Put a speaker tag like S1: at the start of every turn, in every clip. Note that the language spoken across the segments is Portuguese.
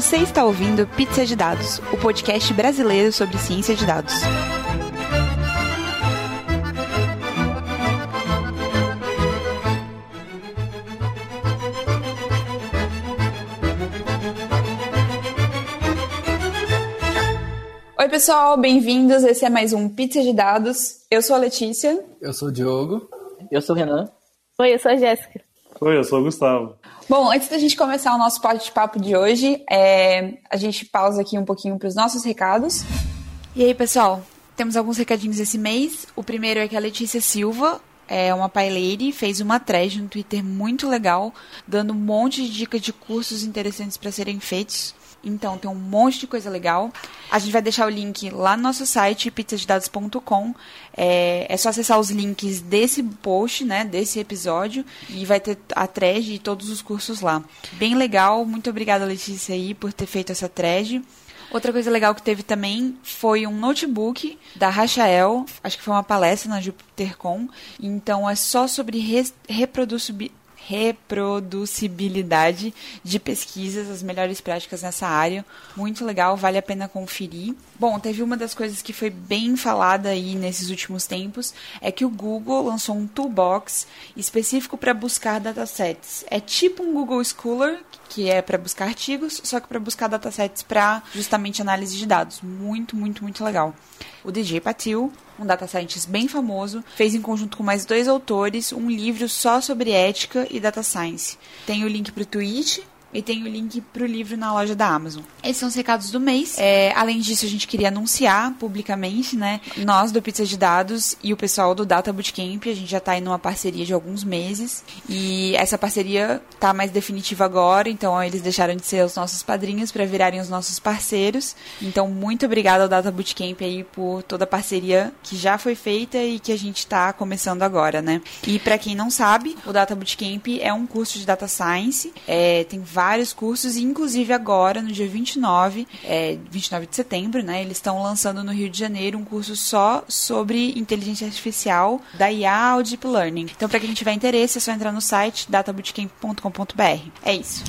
S1: Você está ouvindo Pizza de Dados, o podcast brasileiro sobre ciência de dados. Oi, pessoal, bem-vindos. Esse é mais um Pizza de Dados. Eu sou a Letícia.
S2: Eu sou o Diogo.
S3: Eu sou o Renan.
S4: Oi, eu sou a Jéssica.
S5: Oi, eu sou o Gustavo.
S1: Bom, antes da gente começar o nosso bate-papo de hoje, é, a gente pausa aqui um pouquinho para os nossos recados. E aí, pessoal, temos alguns recadinhos esse mês. O primeiro é que a Letícia Silva, é uma paileire, fez uma thread no Twitter muito legal, dando um monte de dicas de cursos interessantes para serem feitos. Então, tem um monte de coisa legal. A gente vai deixar o link lá no nosso site, pizzadedados.com. É, é só acessar os links desse post, né, desse episódio, e vai ter a thread e todos os cursos lá. Bem legal. Muito obrigada, Letícia, aí, por ter feito essa thread. Outra coisa legal que teve também foi um notebook da Rachael, acho que foi uma palestra na JupyterCon. Então é só sobre reproducibilidade de pesquisas, as melhores práticas nessa área. Muito legal, vale a pena conferir. Bom, teve uma das coisas que foi bem falada aí nesses últimos tempos, é que o Google lançou um toolbox específico para buscar datasets. É tipo um Google Scholar, que é para buscar artigos, só que para buscar datasets para justamente análise de dados. Muito, muito, muito legal. O DJ Patil, um data scientist bem famoso, fez em conjunto com mais dois autores um livro só sobre ética e data science. Tem o link para o tweet e tem o link para o livro na loja da Amazon. Esses são os recados do mês. É, além disso, a gente queria anunciar publicamente, né? Nós do Pizza de Dados e o pessoal do Data Bootcamp, a gente já está em uma parceria de alguns meses e essa parceria tá mais definitiva agora, então eles deixaram de ser os nossos padrinhos para virarem os nossos parceiros. Então, muito obrigada ao Data Bootcamp aí por toda a parceria que já foi feita e que a gente está começando agora, né? E para quem não sabe, o Data Bootcamp é um curso de Data Science, é, tem vários cursos, e inclusive agora, no dia 29, é, 29 de setembro, né, eles estão lançando no Rio de Janeiro um curso só sobre inteligência artificial da IA ao Deep Learning. Então, para quem tiver interesse, é só entrar no site databootcamp.com.br. É isso.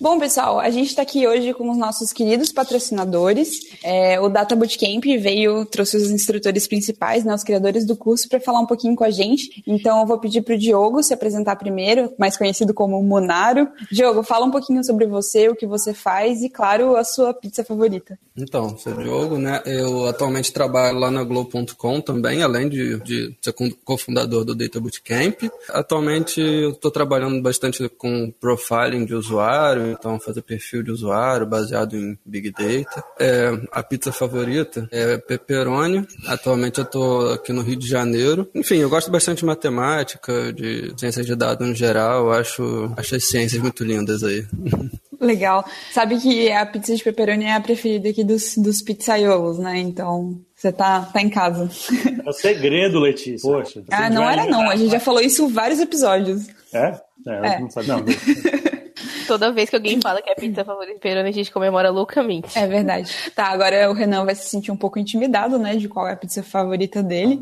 S1: Bom, pessoal, a gente está aqui hoje com os nossos queridos patrocinadores. É, o Data Bootcamp veio, trouxe os instrutores principais, né, os criadores do curso, para falar um pouquinho com a gente. Então, eu vou pedir para o Diogo se apresentar primeiro, mais conhecido como Monaro. Diogo, fala um pouquinho sobre você, o que você faz e, claro, a sua pizza favorita.
S2: Então, sou o Diogo, né? Eu atualmente trabalho lá na Globo.com também, além de, de ser cofundador do Data Bootcamp. Atualmente, eu estou trabalhando bastante com profiling de usuário, então fazer perfil de usuário baseado em Big Data. É, a pizza favorita é pepperoni. Atualmente eu estou aqui no Rio de Janeiro. Enfim, eu gosto bastante de matemática, de ciências de dados no geral. Eu acho, acho as ciências muito lindas aí.
S1: Legal. Sabe que a pizza de pepperoni é a preferida aqui dos, dos pizzaiolos, né? Então, você tá, tá em casa.
S5: É o segredo, Letícia. Poxa.
S1: Ah, não era não. A gente já falou isso em vários episódios.
S5: É? É, é. não sabe. Não.
S4: Toda vez que alguém fala que é a pizza favorita de Peroni, a gente comemora loucamente.
S1: É verdade. Tá, agora o Renan vai se sentir um pouco intimidado, né, de qual é a pizza favorita dele.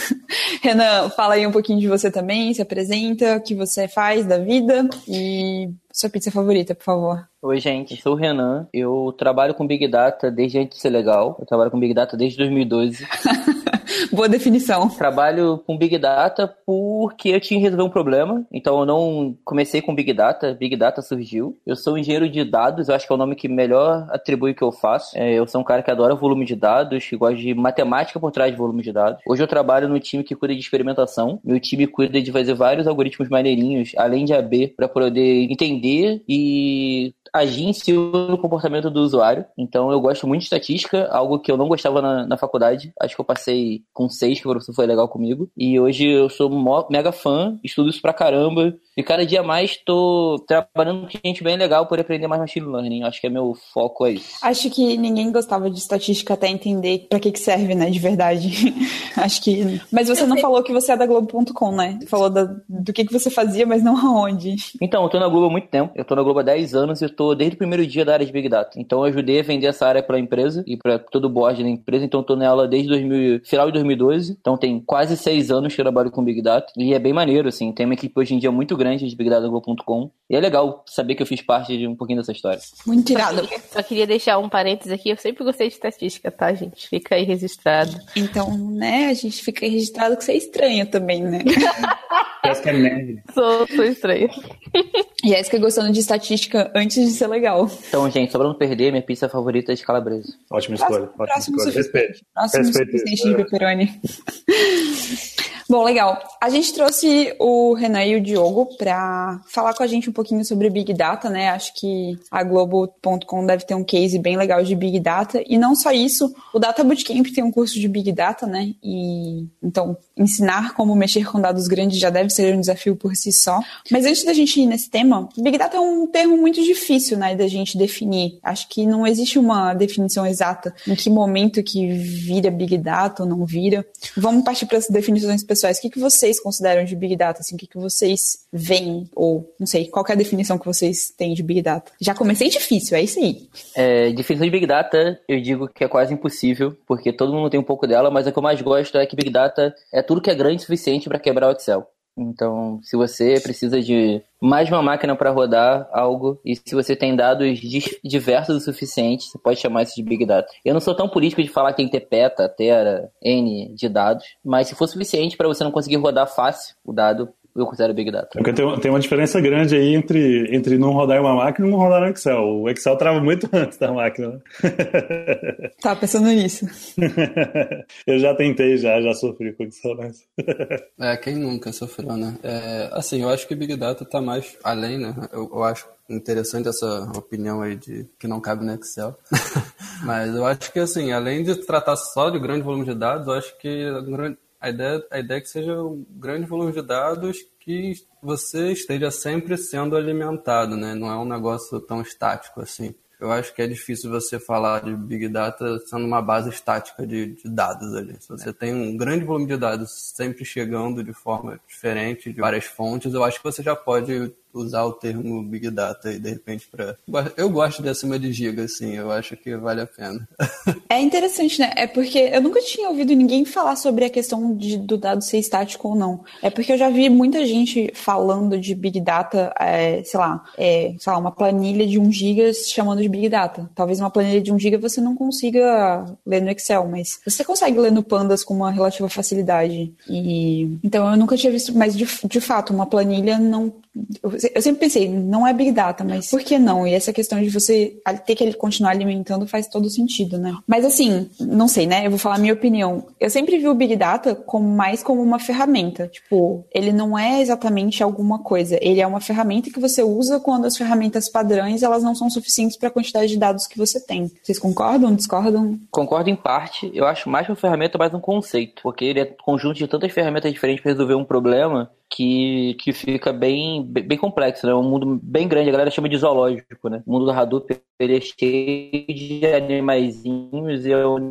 S1: Renan, fala aí um pouquinho de você também, se apresenta, o que você faz da vida e sua pizza favorita, por favor.
S3: Oi, gente, sou o Renan. Eu trabalho com Big Data desde antes de ser legal. Eu trabalho com Big Data desde 2012.
S1: Boa definição.
S3: Trabalho com Big Data porque eu tinha que resolver um problema. Então eu não comecei com Big Data, Big Data surgiu. Eu sou engenheiro de dados, eu acho que é o nome que melhor atribui o que eu faço. É, eu sou um cara que adora volume de dados, que gosta de matemática por trás de volume de dados. Hoje eu trabalho no time que cuida de experimentação. Meu time cuida de fazer vários algoritmos maneirinhos, além de AB, para poder entender e si no comportamento do usuário. Então eu gosto muito de estatística, algo que eu não gostava na, na faculdade. Acho que eu passei com seis, que o professor foi legal comigo. E hoje eu sou mega fã, estudo isso pra caramba. E cada dia mais tô trabalhando com gente bem legal por aprender mais machine learning. Acho que é meu foco aí.
S1: Acho que ninguém gostava de estatística até entender para que que serve, né, de verdade. Acho que. Mas você não falou que você é da Globo.com, né? Falou da, do que que você fazia, mas não aonde.
S3: Então, eu tô na Globo há muito tempo. Eu tô na Globo há 10 anos e eu tô desde o primeiro dia da área de Big Data. Então, eu ajudei a vender essa área para a empresa e para todo o board da empresa. Então, eu tô nela desde 2000, final de 2012. Então, tem quase seis anos que eu trabalho com Big Data. E é bem maneiro, assim. Tem uma equipe hoje em dia muito grande grande de Big Data Globo.com. E é legal saber que eu fiz parte de um pouquinho dessa história.
S1: Muito irado.
S4: Só queria deixar um parênteses aqui. Eu sempre gostei de estatística, tá, gente? Fica aí registrado.
S1: Então, né, a gente fica registrado que você é estranha também, né?
S5: Jéssica é nerd.
S4: Sou, sou estranha.
S1: Jéssica gostando de estatística antes de ser legal.
S3: Então, gente, só pra não perder, minha pizza favorita é de calabresa.
S5: Ótima escolha. Ótima
S1: Próximo
S5: escolha. Respeito.
S1: Próximo
S5: Respeito.
S1: suficiente de pepperoni. Bom, legal. A gente trouxe o Renan e o Diogo para falar com a gente um pouquinho sobre Big Data, né? Acho que a Globo.com deve ter um case bem legal de Big Data. E não só isso, o Data Bootcamp tem um curso de Big Data, né? E então ensinar como mexer com dados grandes já deve ser um desafio por si só. Mas antes da gente ir nesse tema, Big Data é um termo muito difícil, né, da gente definir. Acho que não existe uma definição exata em que momento que vira Big Data ou não vira. Vamos partir para as definições pessoais. O que, que vocês consideram de Big Data? Assim, o que, que vocês veem? Ou, não sei, qual é a definição que vocês têm de Big Data? Já comecei difícil, é isso aí.
S3: É, definição de Big Data, eu digo que é quase impossível, porque todo mundo tem um pouco dela, mas o que eu mais gosto é que Big Data é tudo que é grande o suficiente para quebrar o Excel. Então, se você precisa de mais uma máquina para rodar algo, e se você tem dados diversos o suficiente, você pode chamar isso de Big Data. Eu não sou tão político de falar que tem que ter peta, tera, N de dados, mas se for suficiente para você não conseguir rodar fácil o dado, eu considero Big Data.
S5: É Porque tem, uma- tem uma diferença grande aí entre, entre não rodar em uma máquina e não rodar no Excel. O Excel trava muito antes da máquina. né?
S1: Tava pensando nisso.
S5: eu já tentei, já, já sofri com Excel. Né?
S2: É, quem nunca sofreu, né? É, assim, eu acho que Big Data tá mais além, né? Eu, eu acho interessante essa opinião aí de que não cabe no Excel. Mas eu acho que, assim, além de tratar só de grande volume de dados, eu acho que a, ideia, a ideia é que seja um grande volume de dados que você esteja sempre sendo alimentado, né? Não é um negócio tão estático assim. Eu acho que é difícil você falar de Big Data sendo uma base estática de, de dados ali. Se você tem um grande volume de dados sempre chegando de forma diferente, de várias fontes, eu acho que você já pode usar o termo Big Data aí, de repente, para. Eu gosto de acima de giga, assim, eu acho que vale a pena.
S1: É interessante, né? É porque eu nunca tinha ouvido ninguém falar sobre a questão de, do dado ser estático ou não. É porque eu já vi muita gente falando de Big Data, é, sei lá, é, sei lá, uma planilha de 1 GB chamando de Big Data. Talvez uma planilha de 1 GB você não consiga ler no Excel, mas você consegue ler no Pandas com uma relativa facilidade. E então eu nunca tinha visto, mas de, de fato, uma planilha não eu sempre pensei, não é Big Data, mas por que não? E essa questão de você ter que continuar alimentando faz todo sentido, né? Mas assim, não sei, né? Eu vou falar a minha opinião. Eu sempre vi o Big Data como mais como uma ferramenta. Tipo, ele não é exatamente alguma coisa. Ele é uma ferramenta que você usa quando as ferramentas padrões elas não são suficientes para a quantidade de dados que você tem. Vocês concordam? Discordam?
S3: Concordo em parte. Eu acho mais uma ferramenta, mais um conceito. Porque ele é conjunto de tantas ferramentas diferentes para resolver um problema que, que fica bem, bem, complexo, né? Um mundo bem grande, a galera chama de zoológico, né? O mundo do Hadoop ele é cheio de animaizinhos e é um,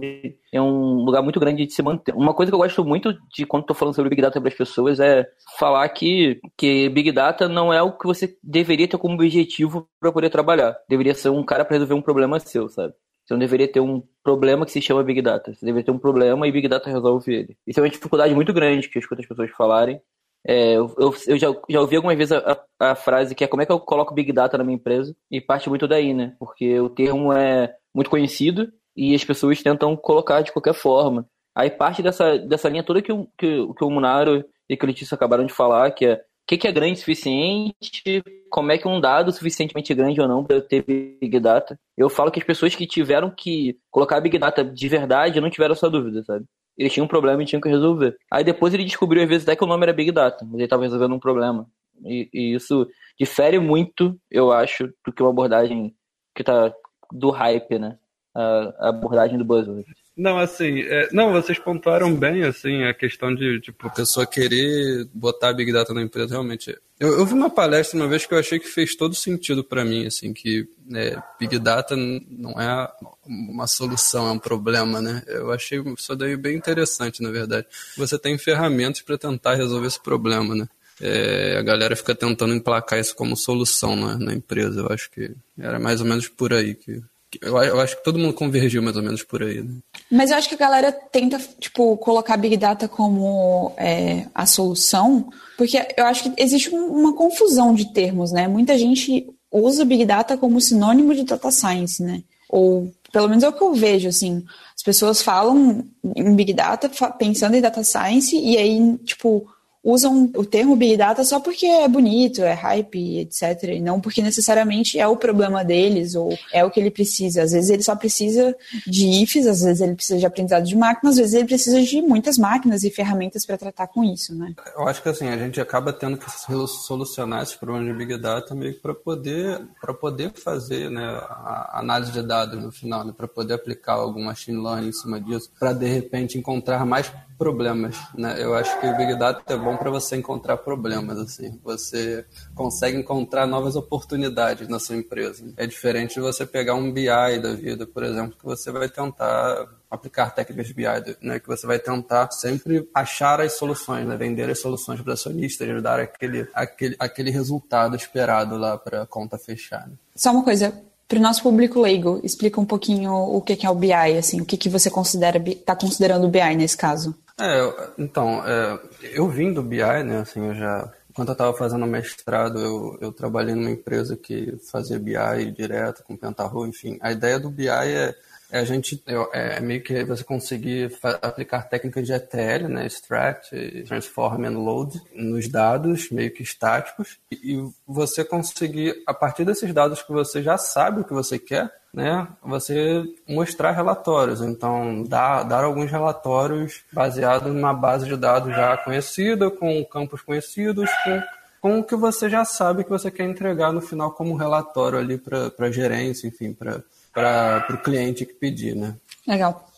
S3: é um lugar muito grande de se manter. Uma coisa que eu gosto muito de quando estou falando sobre Big Data para as pessoas é falar que, que Big Data não é o que você deveria ter como objetivo para poder trabalhar. Deveria ser um cara para resolver um problema seu, sabe? Você não deveria ter um problema que se chama Big Data. Você deveria ter um problema e Big Data resolve ele. Isso é uma dificuldade muito grande que eu escuto as pessoas falarem. É, eu, eu, eu já, já ouvi algumas vezes a, a, frase que é como é que eu coloco Big Data na minha empresa e parte muito daí, né? Porque o termo é muito conhecido e as pessoas tentam colocar de qualquer forma. Aí parte dessa, dessa linha toda que o, que, que o Munaro e que o Letícia acabaram de falar, que é o que, que, é grande o suficiente, como é que um dado suficientemente grande ou não para ter Big Data. Eu falo que as pessoas que tiveram que colocar Big Data de verdade não tiveram essa dúvida, sabe? Eles tinham um problema e tinham que resolver. Aí depois ele descobriu, às vezes, até que o nome era Big Data, mas ele estava resolvendo um problema. E, e, isso difere muito, eu acho, do que uma abordagem que tá do hype, né? A, a abordagem do buzzword.
S2: Não, assim, é, não, vocês pontuaram bem, assim, a questão de, tipo, a pessoa querer botar Big Data na empresa, realmente. Eu, eu vi uma palestra uma vez que eu achei que fez todo sentido para mim, assim, que é, Big Data não é uma solução, é um problema, né? Eu achei isso daí bem interessante, na verdade. Você tem ferramentas para tentar resolver esse problema, né? É, a galera fica tentando emplacar isso como solução né, na empresa. Eu acho que era mais ou menos por aí que, eu, eu acho que todo mundo convergiu mais ou menos por aí. Né?
S1: Mas eu acho que a galera tenta, tipo, colocar Big Data como é, a solução, porque eu acho que existe uma confusão de termos, né? Muita gente usa Big Data como sinônimo de Data Science, né? Ou pelo menos é o que eu vejo, assim. As pessoas falam em Big Data pensando em Data Science e aí, tipo, usam o termo Big Data só porque é bonito, é hype, etc. E não porque necessariamente é o problema deles ou é o que ele precisa. Às vezes ele só precisa de IFs, às vezes ele precisa de aprendizado de máquina, às vezes ele precisa de muitas máquinas e ferramentas para tratar com isso, né?
S2: Eu acho que assim, a gente acaba tendo que solucionar esses problemas de Big Data meio que para poder, poder fazer né, a análise de dados no final, né, para poder aplicar algum machine learning em cima disso, para de repente encontrar mais problemas, né? Eu acho que o Big Data é bom para você encontrar problemas, assim. Você consegue encontrar novas oportunidades na sua empresa. É diferente de você pegar um BI da vida, por exemplo, que você vai tentar aplicar técnicas BI, né, que você vai tentar sempre achar as soluções, né, vender as soluções para acionistas, dar aquele, aquele, aquele resultado esperado lá para a conta fechar. Né?
S1: Só uma coisa, para o nosso público leigo, explica um pouquinho o que é o BI, assim, o que, que você considera está considerando o BI nesse caso.
S2: É, então, é, eu vim do BI, né? Assim, eu já. Quando eu estava fazendo mestrado, eu, eu trabalhei numa empresa que fazia BI direto, com Pentaho, enfim. A ideia do BI é, é a gente é, é meio que você conseguir aplicar técnicas de ETL, né, extract, transform and load nos dados meio que estáticos e, e você conseguir a partir desses dados que você já sabe o que você quer, né, você mostrar relatórios. Então, dar, dar alguns relatórios baseados numa base de dados já conhecida, com campos conhecidos, com, com o que você já sabe que você quer entregar no final como relatório ali para a gerência, enfim, para o cliente que pedir, né?
S1: Legal.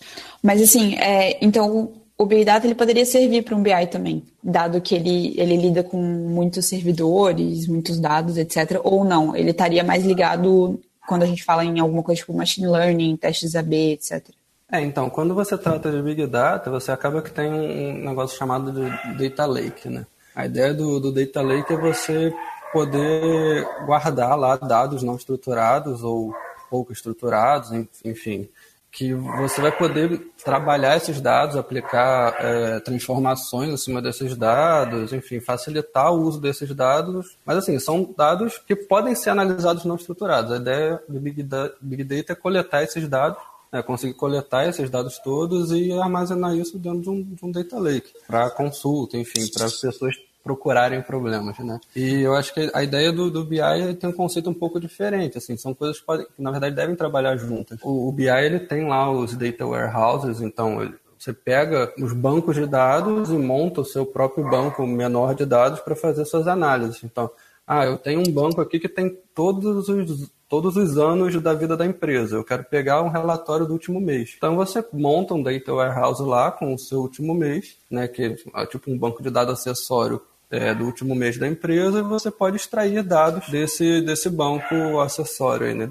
S1: Mas assim, é, então o Big Data ele poderia servir para um BI também, dado que ele, ele lida com muitos servidores, muitos dados, etc. Ou não, ele estaria mais ligado quando a gente fala em alguma coisa tipo machine learning, testes AB, etc.
S2: É, então, quando você trata de Big Data, você acaba que tem um negócio chamado de Data Lake, né? A ideia do, do Data Lake é você poder guardar lá dados não estruturados ou pouco estruturados, enfim, que você vai poder trabalhar esses dados, aplicar é, transformações em cima desses dados, enfim, facilitar o uso desses dados. Mas, assim, são dados que podem ser analisados não estruturados. A ideia do Big Data, Big Data é coletar esses dados, é, conseguir coletar esses dados todos e armazenar isso dentro de um, de um data lake, para consulta, enfim, para as pessoas procurarem problemas, né? E eu acho que a ideia do, do BI tem um conceito um pouco diferente, assim, são coisas que, podem, que na verdade devem trabalhar juntas. O, o, BI ele tem lá os data warehouses, então ele, você pega os bancos de dados e monta o seu próprio banco menor de dados para fazer suas análises. Então, ah, eu tenho um banco aqui que tem todos os, todos os anos da vida da empresa. Eu quero pegar um relatório do último mês. Então você monta um data warehouse lá com o seu último mês, né, que é tipo um banco de dados acessório é, do último mês da empresa, você pode extrair dados desse, desse banco acessório, aí, né?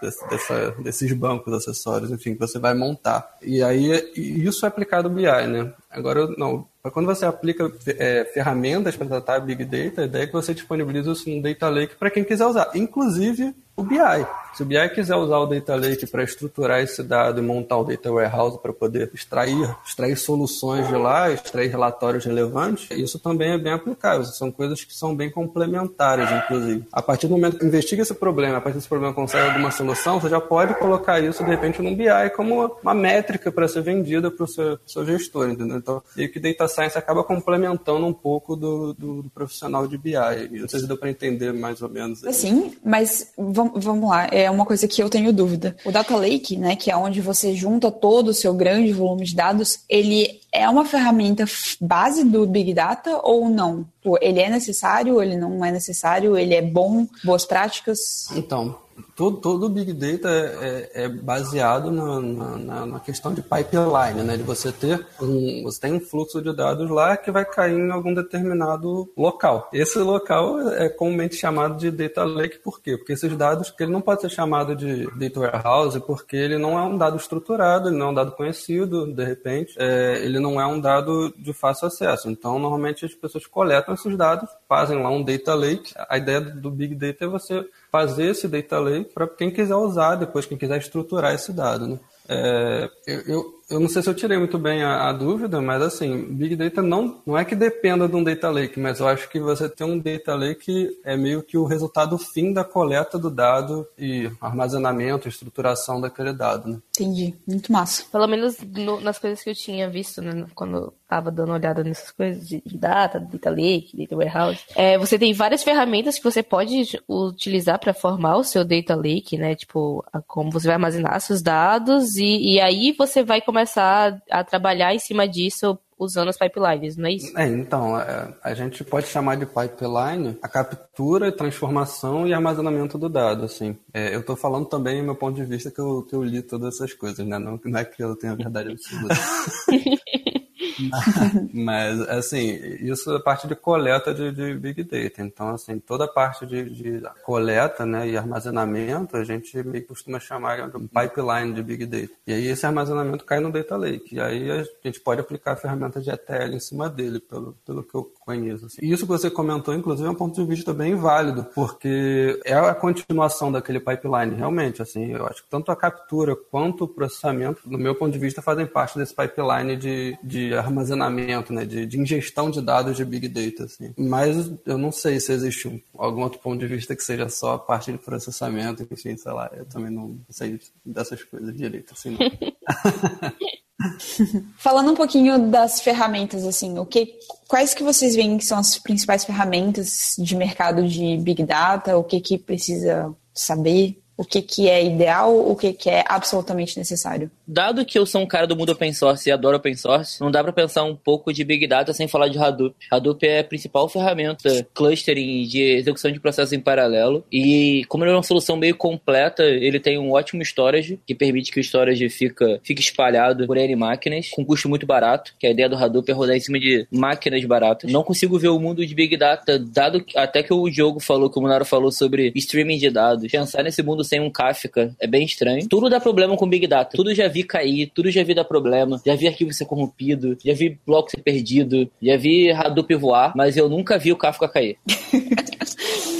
S2: Dessa, desses bancos acessórios, enfim, que você vai montar. E aí isso é aplicado ao BI, né? Agora, não, quando você aplica é, ferramentas para tratar Big Data, a ideia é que você disponibiliza isso no Data Lake para quem quiser usar, inclusive o BI. Se o BI quiser usar o Data Lake para estruturar esse dado e montar o Data Warehouse para poder extrair, extrair soluções de lá, extrair relatórios relevantes, isso também é bem aplicável. São coisas que são bem complementares, inclusive. A partir do momento que investiga esse problema, a partir desse problema consegue alguma solução, você já pode colocar isso, de repente, no BI como uma métrica para ser vendida para o seu, seu, gestor, entendeu? Então, meio que Data Science acaba complementando um pouco do, do, do profissional de BI. Não sei se deu para entender mais ou menos.
S1: Sim, mas vamos vamos lá, é uma coisa que eu tenho dúvida. O Data Lake, né, que é onde você junta todo o seu grande volume de dados, ele é uma ferramenta base do Big Data ou não? Ele é necessário, ele não é necessário, ele é bom, boas práticas?
S2: Então, todo, todo Big Data é, é, é baseado na, na, na, questão de pipeline, né? De você ter um, você tem um fluxo de dados lá que vai cair em algum determinado local. Esse local é comumente chamado de data lake, por quê? Porque esses dados, que ele não pode ser chamado de data warehouse, porque ele não é um dado estruturado, ele não é um dado conhecido, de repente, é, ele não é um dado de fácil acesso. Então, normalmente as pessoas coletam esses dados, fazem lá um data lake. A ideia do Big Data é você fazer esse data lake para quem quiser usar depois, quem quiser estruturar esse dado. Né? É, eu, eu, não sei se eu tirei muito bem a, a, dúvida, mas assim, Big Data não, não é que dependa de um Data Lake, mas eu acho que você tem um Data Lake é meio que o resultado fim da coleta do dado e armazenamento, estruturação daquele dado. Né?
S1: Entendi, muito massa.
S4: Pelo menos no, nas coisas que eu tinha visto, né, quando estava dando uma olhada nessas coisas de, data, Data Lake, Data Warehouse, é, você tem várias ferramentas que você pode utilizar para formar o seu Data Lake, né? Tipo, como você vai armazenar seus dados e, e aí você vai começar a, a trabalhar em cima disso usando as pipelines, não é isso?
S2: É, então, é, a gente pode chamar de pipeline a captura, transformação e armazenamento do dado, assim. É, eu estou falando também, do meu ponto de vista, que eu, que eu li todas essas coisas, né? Não, não é que eu tenha a verdade absoluta. Mas, assim, isso é parte de coleta de, de, Big Data. Então, assim, toda a parte de, de, coleta né, e armazenamento, a gente meio que costuma chamar de pipeline de Big Data. E aí esse armazenamento cai no Data Lake. E aí a gente pode aplicar a ferramenta de ETL em cima dele, pelo, pelo que eu conheço. Assim. E isso que você comentou, inclusive, é um ponto de vista bem válido, porque é a continuação daquele pipeline, realmente. Assim, eu acho que tanto a captura quanto o processamento, no meu ponto de vista, fazem parte desse pipeline de, de armazenamento, né, de, de, ingestão de dados de Big Data. Assim. Mas eu não sei se existe um, algum outro ponto de vista que seja só a parte de processamento, enfim, sei lá, eu também não sei dessas coisas direito. Assim,
S1: Falando um pouquinho das ferramentas, assim, o que, quais que vocês veem que são as principais ferramentas de mercado de Big Data? O que que precisa saber? O que, que é ideal, o que, que é absolutamente necessário.
S3: Dado que eu sou um cara do mundo open source e adoro open source, não dá para pensar um pouco de Big Data sem falar de Hadoop. Hadoop é a principal ferramenta clustering de execução de processos em paralelo e como ele é uma solução meio completa, ele tem um ótimo storage que permite que o storage fica, fique espalhado por N máquinas com custo muito barato, que a ideia do Hadoop é rodar em cima de máquinas baratas. Não consigo ver o mundo de Big Data, dado até que o Diogo falou, que o Monaro falou sobre streaming de dados. Pensar nesse mundo sem um Kafka é bem estranho. Tudo dá problema com Big Data. Tudo já vi cair, tudo já vi dar problema. Já vi arquivo ser corrompido, já vi bloco ser perdido, já vi Hadoop voar, mas eu nunca vi o Kafka cair.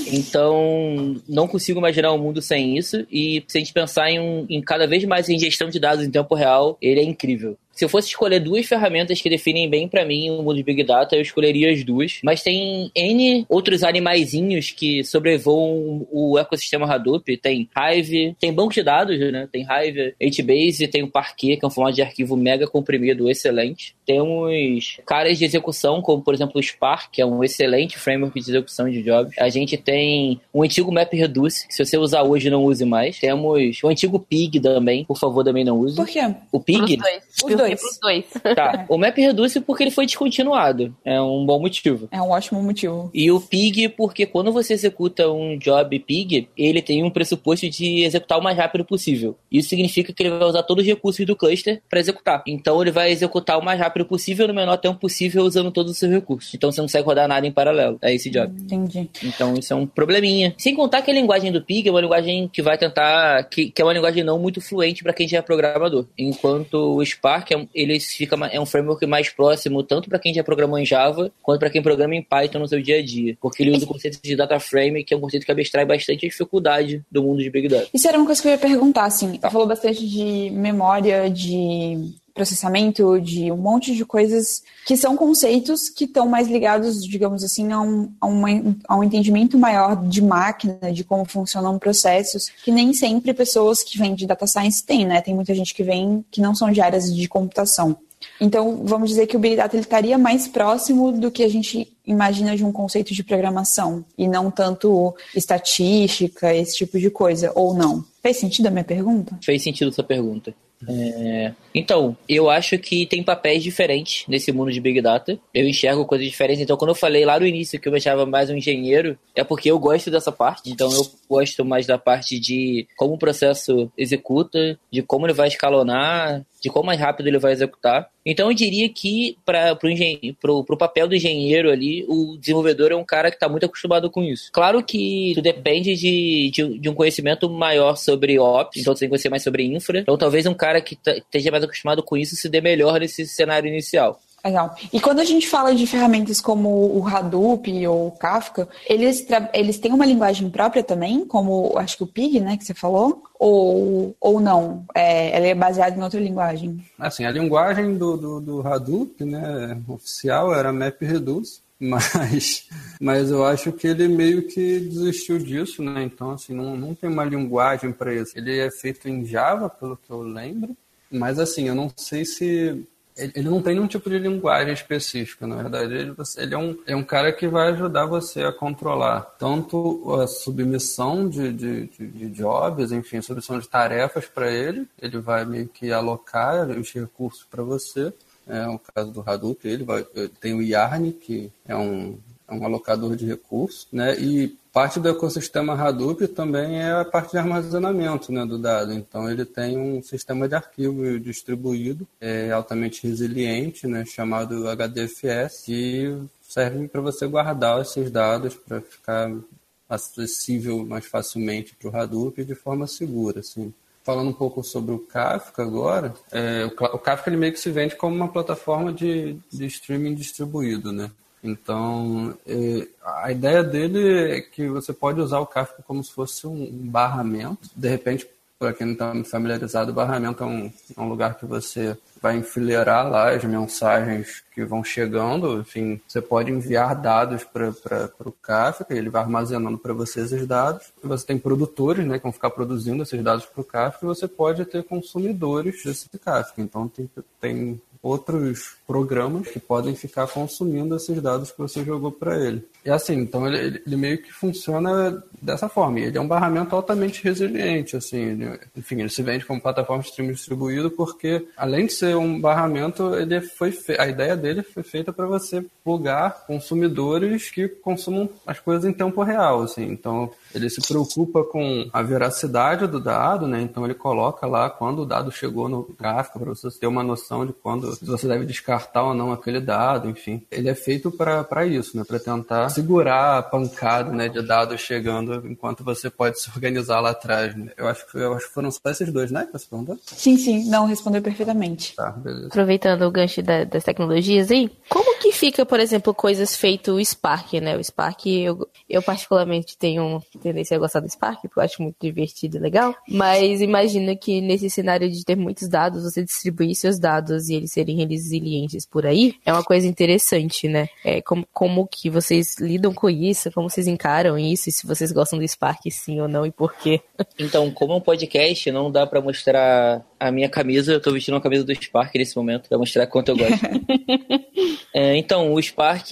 S3: Então, não consigo imaginar um mundo sem isso. E se a gente pensar em, um, em cada vez mais em gestão de dados em tempo real, ele é incrível. Se eu fosse escolher duas ferramentas que definem bem para mim o mundo de Big Data, eu escolheria as duas. Mas tem N outros animaizinhos que sobrevoam o ecossistema Hadoop. Tem Hive, tem banco de dados, né? Tem Hive, HBase, tem o Parquet, que é um formato de arquivo mega comprimido excelente. Temos caras de execução, como por exemplo o Spark, que é um excelente framework de execução de jobs. A gente tem um antigo MapReduce, que se você usar hoje não use mais. Temos o antigo Pig também, por favor, também não use.
S1: Por quê?
S3: O Pig?
S1: Os dois dois.
S4: Pros dois.
S3: Tá. O Map Reduce porque ele foi descontinuado. É um bom motivo.
S1: É um ótimo motivo.
S3: E o Pig porque quando você executa um job Pig, ele tem um pressuposto de executar o mais rápido possível. Isso significa que ele vai usar todos os recursos do cluster para executar. Então ele vai executar o mais rápido possível no menor tempo possível usando todos os seus recursos. Então você não consegue rodar nada em paralelo. É esse job.
S1: Entendi.
S3: Então isso é um probleminha. Sem contar que a linguagem do Pig é uma linguagem que vai tentar que, que é uma linguagem não muito fluente para quem já é programador. Enquanto o Spark é, ele fica é um framework mais próximo tanto para quem já programou em Java quanto para quem programa em Python no seu dia a dia, porque ele usa o conceito de data frame, que é um conceito que abstrai bastante a dificuldade do mundo de Big Data.
S1: Isso era uma coisa que eu ia perguntar, assim, falou bastante de memória, de processamento, de um monte de coisas que são conceitos que estão mais ligados, digamos assim, a um, a, uma, a um entendimento maior de máquina, de como funcionam processos, que nem sempre pessoas que vêm de data science têm, né? Tem muita gente que vem que não são de áreas de computação. Então, vamos dizer que o Big Data ele estaria mais próximo do que a gente imagina de um conceito de programação, e não tanto estatística, esse tipo de coisa, ou não. Fez sentido a minha pergunta?
S3: Fez sentido a sua pergunta. É... Então, eu acho que tem papéis diferentes nesse mundo de Big Data. Eu enxergo coisas diferentes. Então, quando eu falei lá no início que eu me achava mais um engenheiro, é porque eu gosto dessa parte. Então, eu gosto mais da parte de como o processo executa, de como ele vai escalonar, de quão mais rápido ele vai executar. Então eu diria que para o papel do engenheiro ali, o desenvolvedor é um cara que está muito acostumado com isso. Claro que tu depende de, de, de, um conhecimento maior sobre Ops, então tu tem que conhecer mais sobre infra. Então talvez um cara que esteja mais acostumado com isso se dê melhor nesse cenário inicial.
S1: Legal. E quando a gente fala de ferramentas como o Hadoop ou o Kafka, eles, eles têm uma linguagem própria também, como acho que o Pig, né, que você falou? Ou, ou não? É, ela é baseada em outra linguagem?
S2: Assim, a linguagem do, do, do Hadoop, né, oficial, era MapReduce. Mas, mas eu acho que ele meio que desistiu disso, né? Então, assim, não, não tem uma linguagem para isso. Ele é feito em Java, pelo que eu lembro. Mas, assim, eu não sei se ele não tem nenhum tipo de linguagem específica, na verdade. Ele, ele é, um, é um cara que vai ajudar você a controlar tanto a submissão de, de, de, de jobs, enfim, submissão de tarefas para ele. Ele vai meio que alocar os recursos para você. É o caso do Hadoop, ele vai, tem o Yarn, que é um, é um alocador de recursos, né? E Parte do ecossistema Hadoop também é a parte de armazenamento né, do dado. Então, ele tem um sistema de arquivo distribuído, é, altamente resiliente, né, chamado HDFS, que serve para você guardar esses dados para ficar acessível mais facilmente para o Hadoop de forma segura. Assim. Falando um pouco sobre o Kafka agora, é, o Kafka ele meio que se vende como uma plataforma de, de streaming distribuído, né? Então, a ideia dele é que você pode usar o Kafka como se fosse um barramento. De repente, para quem não está familiarizado, o barramento é um, é um, lugar que você vai enfileirar lá as mensagens que vão chegando. Enfim, você pode enviar dados para o Kafka, ele vai armazenando para você esses dados. E você tem produtores né, que vão ficar produzindo esses dados para o Kafka e você pode ter consumidores desse Kafka. Então, tem, tem outros programas que podem ficar consumindo esses dados que você jogou para ele. E assim, então ele, ele, meio que funciona dessa forma. Ele é um barramento altamente resiliente, assim. Ele, enfim, ele se vende como plataforma de streaming distribuído porque, além de ser um barramento, ele foi fe... a ideia dele foi feita para você plugar consumidores que consumam as coisas em tempo real, assim. Então, ele se preocupa com a veracidade do dado, né? Então ele coloca lá quando o dado chegou no gráfico para você ter uma noção de quando você deve descartar ou não aquele dado, enfim. Ele é feito para isso, né? Para tentar segurar a pancada, né, de dados chegando enquanto você pode se organizar lá atrás. Né? Eu acho que eu acho que foram só esses dois, né? Que você perguntou?
S1: Sim, sim. Não respondeu perfeitamente.
S4: Tá, beleza. Aproveitando o gancho da, das tecnologias aí, como que fica, por exemplo, coisas feito o Spark, né? O Spark, eu, eu particularmente tenho tendência a gostar do Spark, porque eu acho muito divertido e legal. Mas imagino que nesse cenário de ter muitos dados, você distribuir seus dados e eles serem resilientes por aí, é uma coisa interessante, né? É, como, como que vocês lidam com isso, como vocês encaram isso, e se vocês gostam do Spark sim ou não, e por quê?
S3: Então, como é um podcast, não dá para mostrar a minha camisa, eu tô vestindo uma camisa do Spark nesse momento, pra mostrar quanto eu gosto. é, então, o Spark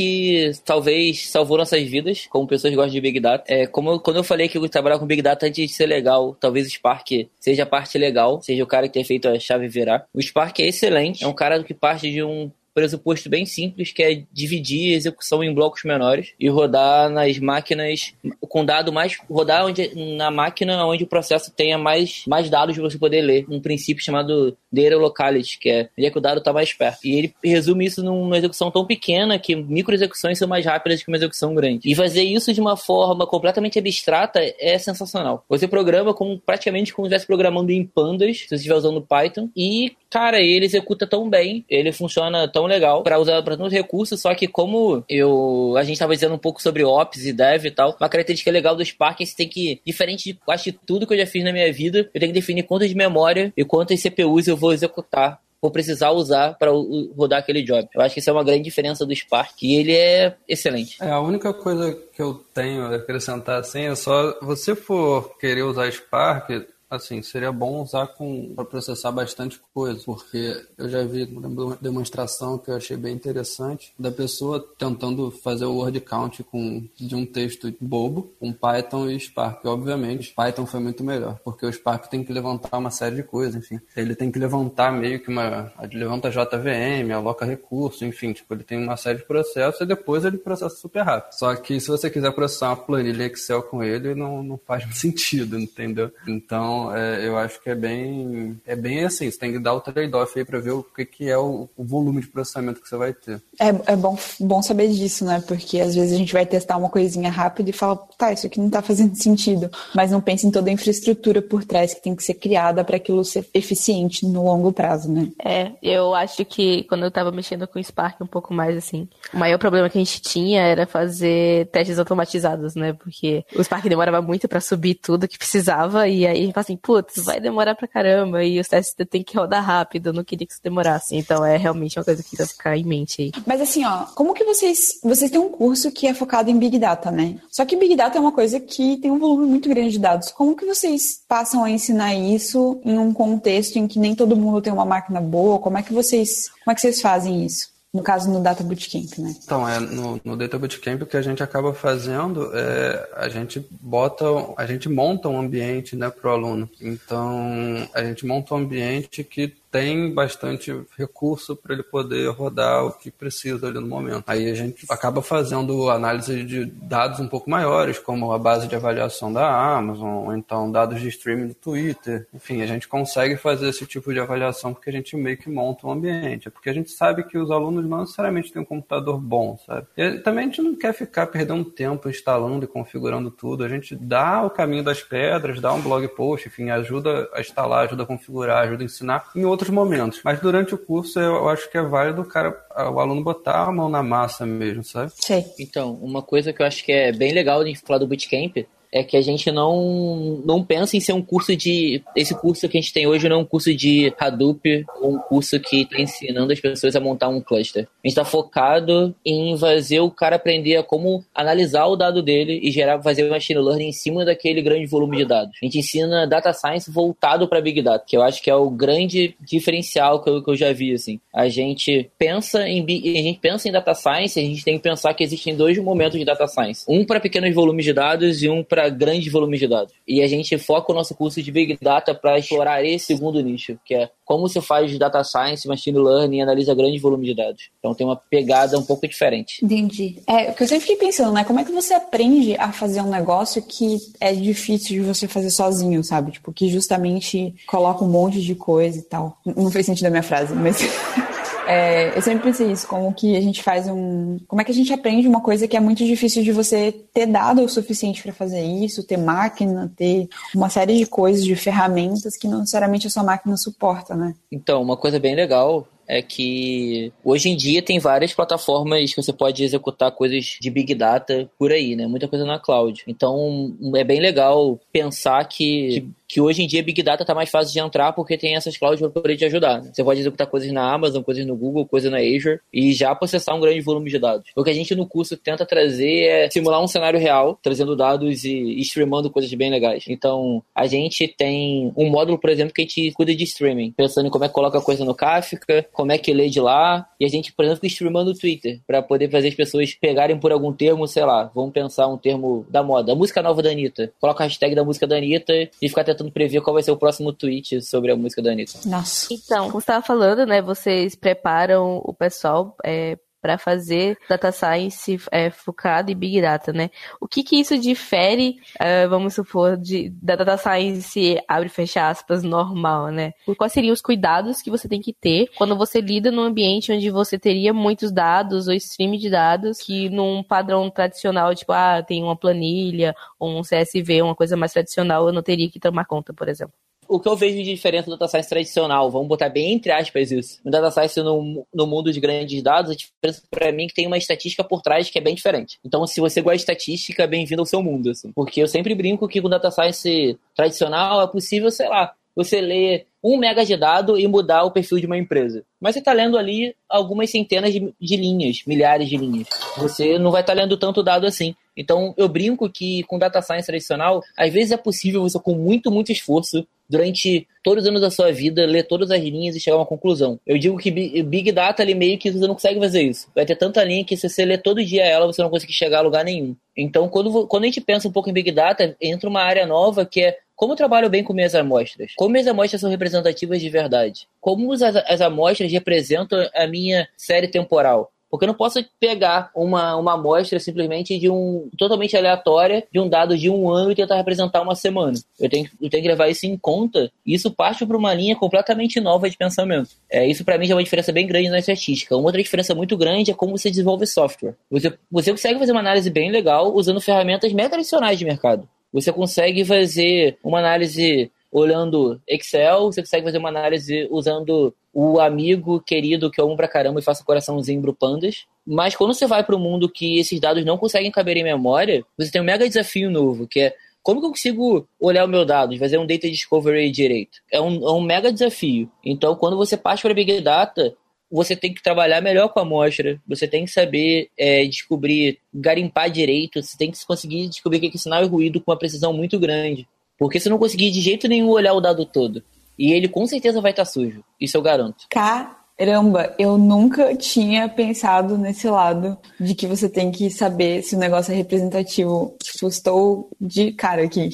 S3: talvez salvou nossas vidas, como pessoas gostam de Big Data. É, como eu, quando eu falei que eu trabalhar com Big Data antes de ser legal, talvez o Spark seja a parte legal, seja o cara que tenha feito a chave virar. O Spark é excelente, é um cara que parte de um pressuposto bem simples, que é dividir a execução em blocos menores e rodar nas máquinas com dado mais. rodar onde, na máquina onde o processo tenha mais, mais dados de você poder ler. Um princípio chamado Data Locality, que é onde é que o dado está mais perto. E ele resume isso numa execução tão pequena que micro execuções são mais rápidas que uma execução grande. E fazer isso de uma forma completamente abstrata é sensacional. Você programa como, praticamente como se estivesse programando em pandas, se você estiver usando Python, e, cara, ele executa tão bem, ele funciona tão legal para usar para tantos recursos, só que como eu a gente estava dizendo um pouco sobre Ops e Dev e tal, uma característica legal do Spark é que você tem que, diferente de quase tudo que eu já fiz na minha vida, eu tenho que definir quantas de memória e quantas CPUs eu vou executar vou precisar usar para rodar aquele job. Eu acho que isso é uma grande diferença do Spark e ele é excelente.
S2: É, a única coisa que eu tenho a acrescentar assim é só você for querer usar Spark, assim, seria bom usar para processar bastante coisa, porque eu já vi uma demonstração que eu achei bem interessante da pessoa tentando fazer o word count com, de um texto bobo com Python e Spark. Obviamente, Python foi muito melhor, porque o Spark tem que levantar uma série de coisas, enfim. Ele tem que levantar meio que uma. levanta JVM, aloca recurso, enfim, tipo, ele tem uma série de processos e depois ele processa super rápido. Só que se você quiser processar uma planilha Excel com ele, não, não faz sentido, entendeu? Então, Então, é, eu acho que é bem, é bem assim, você tem que dar o trade-off aí para ver o que, que é o, o, volume de processamento que você vai ter.
S1: É, é bom, bom saber disso, né? Porque às vezes a gente vai testar uma coisinha rápida e fala, tá, isso aqui não tá fazendo sentido. Mas não pensa em toda a infraestrutura por trás que tem que ser criada para aquilo ser eficiente no longo prazo, né?
S4: É, eu acho que quando eu tava mexendo com o Spark um pouco mais assim, o maior problema que a gente tinha era fazer testes automatizados, né? Porque o Spark demorava muito para subir tudo que precisava e aí assim, putz, vai demorar pra caramba e os testes tem que rodar rápido, eu não queria que isso demorasse. Então é realmente uma coisa que deve ficar em mente aí.
S1: Mas assim, ó, como que vocês, vocês têm um curso que é focado em Big Data, né? Só que Big Data é uma coisa que tem um volume muito grande de dados. Como que vocês passam a ensinar isso em um contexto em que nem todo mundo tem uma máquina boa? Como é que vocês, como é que vocês fazem isso? No caso, no Data Bootcamp, né?
S2: Então, é, no, no Data Bootcamp, o que a gente acaba fazendo é a gente bota, a gente monta um ambiente né, para o aluno. Então, a gente monta um ambiente que tem bastante recurso para ele poder rodar o que precisa ali no momento. Aí a gente acaba fazendo análise de dados um pouco maiores, como a base de avaliação da Amazon, ou então dados de streaming do Twitter. Enfim, a gente consegue fazer esse tipo de avaliação porque a gente meio que monta um ambiente. É porque a gente sabe que os alunos não necessariamente têm um computador bom, sabe? E também a gente não quer ficar perdendo tempo instalando e configurando tudo. A gente dá o caminho das pedras, dá um blog post, enfim, ajuda a instalar, ajuda a configurar, ajuda a ensinar. Em outros outros momentos. Mas durante o curso eu acho que é válido o cara, o aluno botar a mão na massa mesmo, sabe?
S1: Sei.
S3: Então, uma coisa que eu acho que é bem legal de falar do bootcamp é que a gente não, não pensa em ser um curso de. Esse curso que a gente tem hoje não é um curso de Hadoop um curso que está ensinando as pessoas a montar um cluster. A gente está focado em fazer o cara aprender a como analisar o dado dele e gerar, fazer machine learning em cima daquele grande volume de dados. A gente ensina data science voltado para Big Data, que eu acho que é o grande diferencial que eu, que eu já vi. Assim. A gente pensa em a gente pensa em data science, a gente tem que pensar que existem dois momentos de data science. Um para pequenos volumes de dados e um para para grandes volumes de dados. E a gente foca o nosso curso de Big Data para explorar esse segundo nicho, que é como se faz data science, machine learning e analisa grandes volumes de dados. Então tem uma pegada um pouco diferente.
S1: Entendi. É, o que eu sempre fiquei pensando, né? Como é que você aprende a fazer um negócio que é difícil de você fazer sozinho, sabe? Tipo, que justamente coloca um monte de coisa e tal. Não fez sentido a minha frase, mas É, eu sempre pensei isso, como que a gente faz um. Como é que a gente aprende uma coisa que é muito difícil de você ter dado o suficiente para fazer isso, ter máquina, ter uma série de coisas, de ferramentas que não necessariamente a sua máquina suporta, né?
S3: Então, uma coisa bem legal é que hoje em dia tem várias plataformas que você pode executar coisas de Big Data por aí, né? Muita coisa na cloud. Então é bem legal pensar que, que hoje em dia Big Data está mais fácil de entrar porque tem essas clouds para poder te ajudar. Né? Você pode executar coisas na Amazon, coisas no Google, coisas na Azure e já processar um grande volume de dados. O que a gente no curso tenta trazer é simular um cenário real, trazendo dados e streamando coisas bem legais. Então a gente tem um módulo, por exemplo, que a gente cuida de streaming, pensando em como é que coloca coisa no Kafka, como é que lê de lá. E a gente, por exemplo, fica streamando o Twitter para poder fazer as pessoas pegarem por algum termo, sei lá, vamos pensar um termo da moda. A música nova da Anitta. Coloca a hashtag da música da Anitta e ficar tentando prever qual vai ser o próximo tweet sobre a música da Anitta.
S1: Nossa.
S4: Então, como você estava falando, né? Vocês preparam o pessoal é, para fazer data science é, focado em big data, né? O que que isso difere, uh, vamos supor, de, da data science abre e fecha aspas normal, né? Quais seriam os cuidados que você tem que ter quando você lida num ambiente onde você teria muitos dados ou stream de dados que num padrão tradicional, tipo, ah, tem uma planilha ou um CSV, uma coisa mais tradicional, eu não teria que tomar conta, por exemplo
S3: o que eu vejo de diferença do data science tradicional, vamos botar bem entre aspas isso. No data science no, no mundo de grandes dados, a diferença para mim é que tem uma estatística por trás que é bem diferente. Então, se você gosta de estatística, bem-vindo ao seu mundo, assim. Porque eu sempre brinco que com data science tradicional é possível, sei lá, você ler um mega de dado e mudar o perfil de uma empresa. Mas você está lendo ali algumas centenas de, de, linhas, milhares de linhas. Você não vai estar tá lendo tanto dado assim. Então, eu brinco que com data science tradicional, às vezes é possível você, com muito, muito esforço, durante todos os anos da sua vida, ler todas as linhas e chegar a uma conclusão. Eu digo que Big Data, ali meio que você não consegue fazer isso. Vai ter tanta linha que se você ler todo dia ela, você não consegue chegar a lugar nenhum. Então, quando, quando a gente pensa um pouco em Big Data, entra uma área nova que é como eu trabalho bem com minhas amostras? Como minhas amostras são representativas de verdade? Como as, as amostras representam a minha série temporal? Porque eu não posso pegar uma, uma amostra simplesmente de um totalmente aleatória de um dado de um ano e tentar representar uma semana. Eu tenho, eu tenho que levar isso em conta e isso parte para uma linha completamente nova de pensamento. É, isso para mim já é uma diferença bem grande na estatística. Uma outra diferença muito grande é como você desenvolve software. Você, você consegue fazer uma análise bem legal usando ferramentas mega tradicionais de mercado. Você consegue fazer uma análise olhando Excel, você consegue fazer uma análise usando o amigo querido que eu amo pra caramba e faça coraçãozinho pro pandas. Mas quando você vai para o mundo que esses dados não conseguem caber em memória, você tem um mega desafio novo, que é como que eu consigo olhar o meu dado, fazer um data discovery direito? É um, é um mega desafio. Então, quando você parte para Big Data, você tem que trabalhar melhor com a amostra, você tem que saber é, descobrir, garimpar direito, você tem que conseguir descobrir o que é sinal e ruído com uma precisão muito grande. Porque se não conseguir de jeito nenhum olhar o dado todo, e ele com certeza vai estar sujo, isso eu garanto.
S1: Caramba, eu nunca tinha pensado nesse lado de que você tem que saber se o negócio é representativo. Tipo, estou de cara aqui.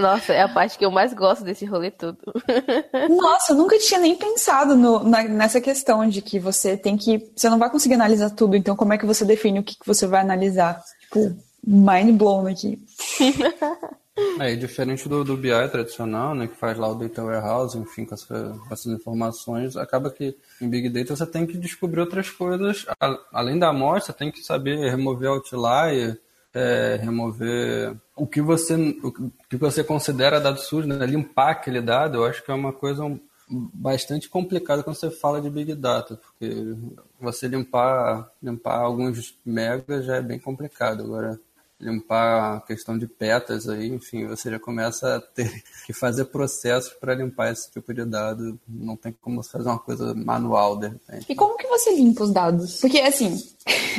S4: Nossa, é a parte que eu mais gosto desse rolê todo.
S1: Nossa, eu nunca tinha nem pensado no, na, nessa questão de que você tem que. Você não vai conseguir analisar tudo, então como é que você define o que, que você vai analisar? Tipo, mind blown aqui.
S2: É, diferente do, do BI tradicional, né, que faz lá o Data Warehouse, enfim, com, essa, com essas informações, acaba que em Big Data você tem que descobrir outras coisas, a, além da amostra, tem que saber remover outlier, é, remover o que você o que você considera dado sujo, né, limpar aquele dado, eu acho que é uma coisa bastante complicada quando você fala de Big Data, porque você limpar, limpar alguns megas já é bem complicado, agora limpar a questão de petas aí, enfim, você já começa a ter que fazer processos para limpar esse tipo de dado. Não tem como fazer uma coisa manual, de repente.
S1: E como que você limpa os dados? Porque, assim,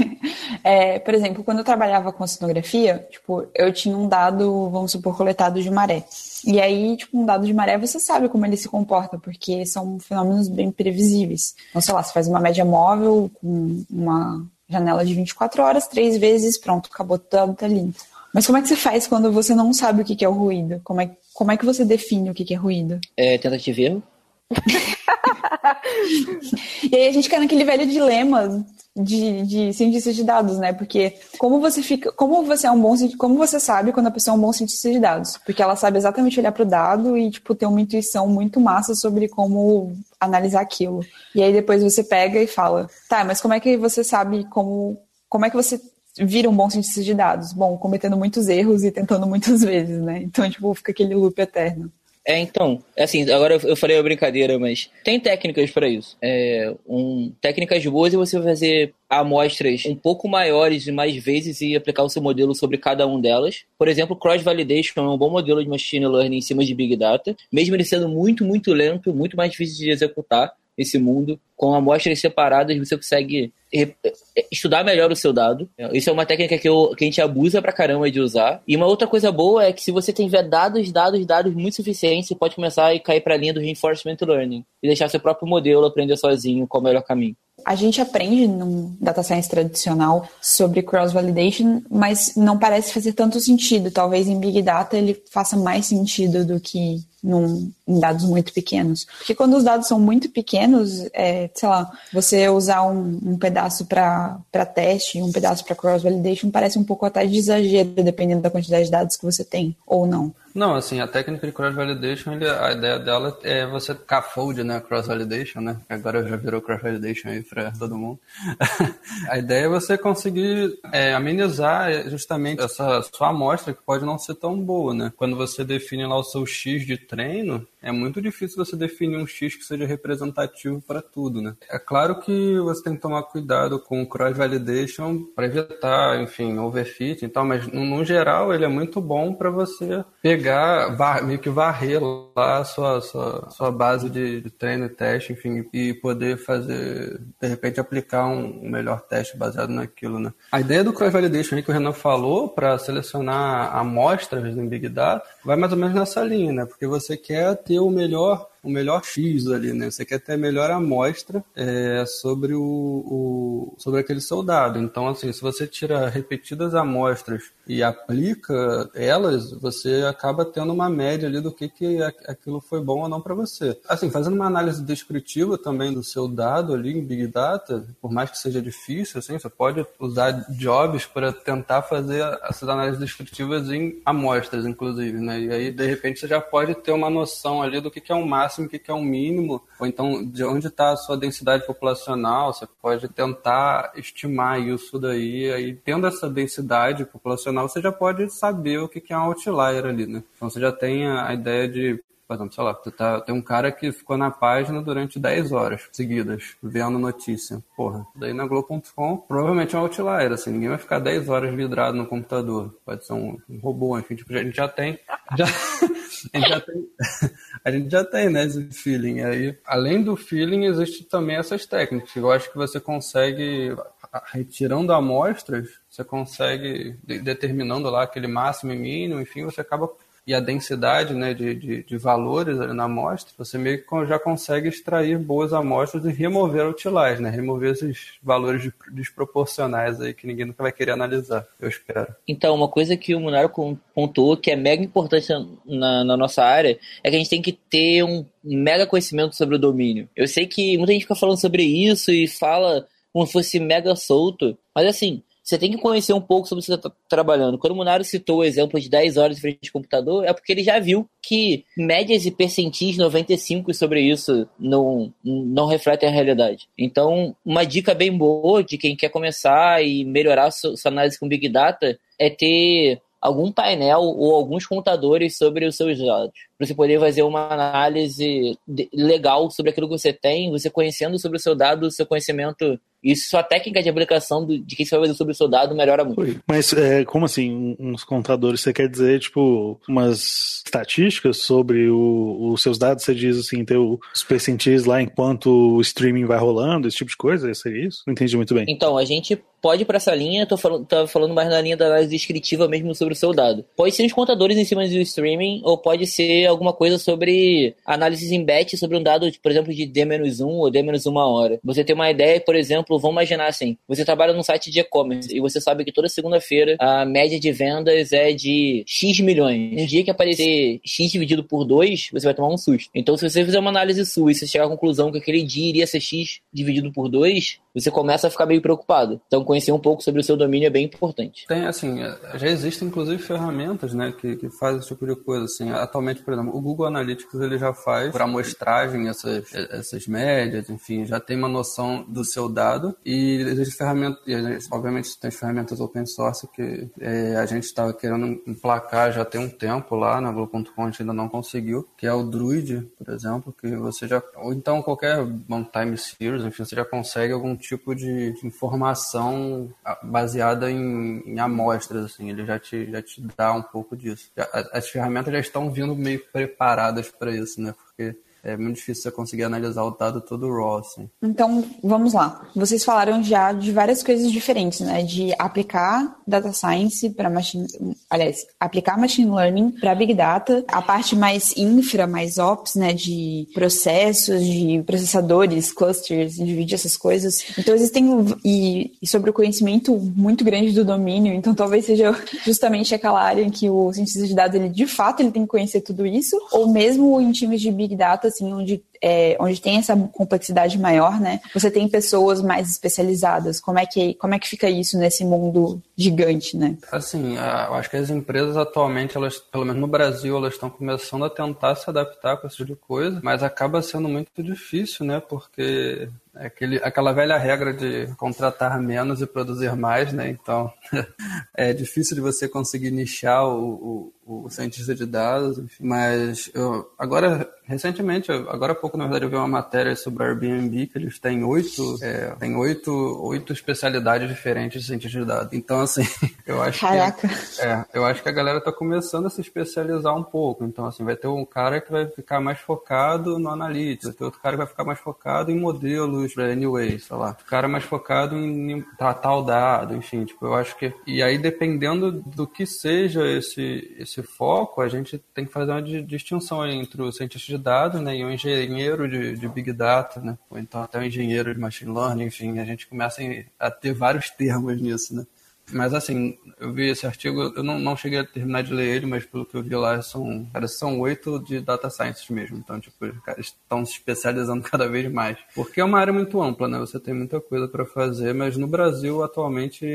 S1: é, por exemplo, quando eu trabalhava com oceanografia, tipo, eu tinha um dado, vamos supor, coletado de maré. E aí, tipo, um dado de maré, você sabe como ele se comporta, porque são fenômenos bem previsíveis. Então, sei lá, você faz uma média móvel com uma janela de 24 horas, três vezes, pronto, acabou tudo, tá limpo. Mas como é que você faz quando você não sabe o que é o ruído? Como é, como é que você define o que é ruído?
S3: É tentativa e erro.
S1: e aí a gente cai naquele velho dilema de, de cientista de dados, né? Porque como você fica, como você é um bom, como você sabe quando a pessoa é um bom cientista de dados? Porque ela sabe exatamente olhar para o dado e tipo ter uma intuição muito massa sobre como analisar aquilo. E aí depois você pega e fala, tá, mas como é que você sabe como, como é que você vira um bom cientista de dados? Bom, cometendo muitos erros e tentando muitas vezes, né? Então tipo fica aquele loop eterno.
S3: É, então, é assim, agora eu falei a brincadeira, mas tem técnicas para isso. É, um, técnicas boas e você fazer amostras um pouco maiores e mais vezes e aplicar o seu modelo sobre cada um delas. Por exemplo, Cross Validation é um bom modelo de Machine Learning em cima de Big Data, mesmo ele sendo muito, muito lento, muito mais difícil de executar nesse mundo. Com amostras separadas, você consegue estudar melhor o seu dado. Isso é uma técnica que, eu, que a gente abusa pra caramba de usar. E uma outra coisa boa é que se você tiver dados, dados, dados muito suficientes, você pode começar a cair para a linha do reinforcement learning e deixar seu próprio modelo aprender sozinho qual é o melhor caminho
S1: a gente aprende no data science tradicional sobre cross validation, mas não parece fazer tanto sentido. Talvez em big data ele faça mais sentido do que num, em dados muito pequenos. Porque quando os dados são muito pequenos, é, sei lá, você usar um, um pedaço para teste e um pedaço para cross validation parece um pouco até de exagero, dependendo da quantidade de dados que você tem ou não.
S2: Não, assim, a técnica de cross-validation, a ideia dela é você fold, né, cross-validation, né, agora já virou cross-validation aí para todo mundo. a ideia é você conseguir é, amenizar justamente essa sua amostra que pode não ser tão boa, né. Quando você define lá o seu X de treino, é muito difícil você definir um X que seja representativo para tudo, né. É claro que você tem que tomar cuidado com o cross-validation para evitar, enfim, overfit e tal, mas no, no geral ele é muito bom para você pegar meio que varrer lá a sua, sua, sua base de, de, treino e teste, enfim, e poder fazer, de repente, aplicar um, um melhor teste baseado naquilo, né? A ideia do Cross Validation aí que o Renan falou para selecionar amostras em Big Data vai mais ou menos nessa linha, né? Porque você quer ter o melhor o melhor X ali, né? Você quer ter a melhor amostra é, sobre o, o, sobre aquele soldado. Então, assim, se você tira repetidas amostras e aplica elas, você acaba tendo uma média ali do que, que aquilo foi bom ou não para você. Assim, fazendo uma análise descritiva também do seu dado ali em Big Data, por mais que seja difícil, assim, você pode usar jobs para tentar fazer essas análises descritivas em amostras, inclusive, né? E aí, de repente, você já pode ter uma noção ali do que, que é um máximo, o que, que é um mínimo, ou então de onde está a sua densidade populacional, você pode tentar estimar isso daí, aí tendo essa densidade populacional, você já pode saber o que, que é um outlier ali, né? Então você já tem a ideia de por exemplo, sei lá, tu tá, tem um cara que ficou na página durante 10 horas seguidas, vendo notícia. Porra, daí na Globo.com provavelmente é um outlier, assim, ninguém vai ficar 10 horas vidrado no computador. Pode ser um, um robô, enfim, tipo, a gente já tem. Já, a, gente já tem a gente já tem, né, esse feeling. Aí, além do feeling, existe também essas técnicas. Eu acho que você consegue, retirando amostras, você consegue, determinando lá aquele máximo e mínimo, enfim, você acaba e a densidade né, de, de, de valores na amostra, você meio que já consegue extrair boas amostras e remover outliers, né? Remover esses valores desproporcionais aí que ninguém nunca vai querer analisar, eu espero.
S3: Então, uma coisa que o Munaro pontuou que é mega importante na, na nossa área é que a gente tem que ter um mega conhecimento sobre o domínio. Eu sei que muita gente fica falando sobre isso e fala como se fosse mega solto, mas assim, você tem que conhecer um pouco sobre o que você está trabalhando. Quando o Munaro citou o exemplo de 10 horas de frente de computador, é porque ele já viu que médias e percentis 95 sobre isso não, não refletem a realidade. Então, uma dica bem boa de quem quer começar e melhorar sua, sua análise com Big Data é ter algum painel ou alguns contadores sobre os seus dados, para você poder fazer uma análise legal sobre aquilo que você tem, você conhecendo sobre o seu dado, o seu conhecimento e sua técnica de aplicação do, de que você vai fazer sobre o seu dado melhora muito.
S5: Mas é, como assim, uns contadores? Você quer dizer, tipo, umas estatísticas sobre o, os seus dados? Você diz assim, ter os percentis lá enquanto o streaming vai rolando, esse tipo de coisa? Seria isso? Não entendi muito bem.
S3: Então, a gente pode ir para essa linha, tô falando, tô falando mais na linha da análise descritiva mesmo sobre o seu dado. Pode ser os contadores em cima do streaming, ou pode ser alguma coisa sobre análises em batch sobre um dado, por exemplo, de D-1 ou D-1 hora. Você tem uma ideia, por exemplo, vamos imaginar assim, você trabalha num site de e-commerce e você sabe que toda segunda-feira a média de vendas é de X milhões. No dia que aparecer X dividido por 2, você vai tomar um susto. Então, se você fizer uma análise sua e você chegar à conclusão que aquele dia iria ser X dividido por 2, você começa a ficar meio preocupado. Então, conhecer um pouco sobre o seu domínio é bem importante.
S2: Tem, assim, já existem inclusive ferramentas, né, que, que fazem esse tipo de coisa, assim. Atualmente, por exemplo, o Google Analytics, ele já faz por amostragem essas, essas médias, enfim, já tem uma noção do seu dado e existe ferramenta, e obviamente tem ferramentas open source que é, a gente estava querendo emplacar já tem um tempo lá na Globo.com, a gente ainda não conseguiu, que é o Druid, por exemplo, que você já, ou então qualquer one time series, enfim, você já consegue algum tipo de informação baseada em, em, amostras, assim, ele já te, já te dá um pouco disso. Já, as ferramentas já estão vindo meio preparadas para isso, né? Porque é muito difícil você conseguir analisar o dado todo raw, assim.
S1: Então, vamos lá. Vocês falaram já de várias coisas diferentes, né? De aplicar data science para machine, aliás, aplicar machine learning para big data, a parte mais infra, mais ops, né? De processos, de processadores, clusters de vídeo, essas coisas. Então, existem e, e sobre o conhecimento muito grande do domínio. Então, talvez seja justamente aquela área em que o cientista de dados ele de fato ele tem que conhecer tudo isso, ou mesmo em times de big data assim, onde, é, onde tem essa complexidade maior, né? Você tem pessoas mais especializadas. Como é que, como é que fica isso nesse mundo gigante, né?
S2: Assim, eu acho que as empresas atualmente, elas, pelo menos no Brasil, elas estão começando a tentar se adaptar com esse tipo de coisa, mas acaba sendo muito difícil, né? Porque aquele, aquela velha regra de contratar menos e produzir mais, né? Então é difícil de você conseguir nichar o, o, o cientista de dados, enfim. mas eu, agora recentemente, agora há pouco na verdade eu vi uma matéria sobre a Airbnb que eles têm oito, é, tem oito, oito especialidades diferentes de cientista de dados. Então assim, eu acho
S1: Caraca.
S2: que é, eu acho que a galera está começando a se especializar um pouco. Então assim, vai ter um cara que vai ficar mais focado no analítico, vai ter outro cara que vai ficar mais focado em modelos para Anyway, sei lá. O cara é mais focado em tratar o dado, enfim, tipo, eu acho que. E aí, dependendo do que seja esse, esse foco, a gente tem que fazer uma distinção entre o cientista de dados né, e o engenheiro de, de Big Data, né? Ou então até o engenheiro de Machine Learning, enfim, a gente começa a ter vários termos nisso, né? Mas assim, eu vi esse artigo, eu não, não cheguei a terminar de ler ele, mas pelo que eu vi lá, são, cara, são oito de data science mesmo. Então, tipo, os estão se especializando cada vez mais. Porque é uma área muito ampla, né? Você tem muita coisa para fazer, mas no Brasil, atualmente,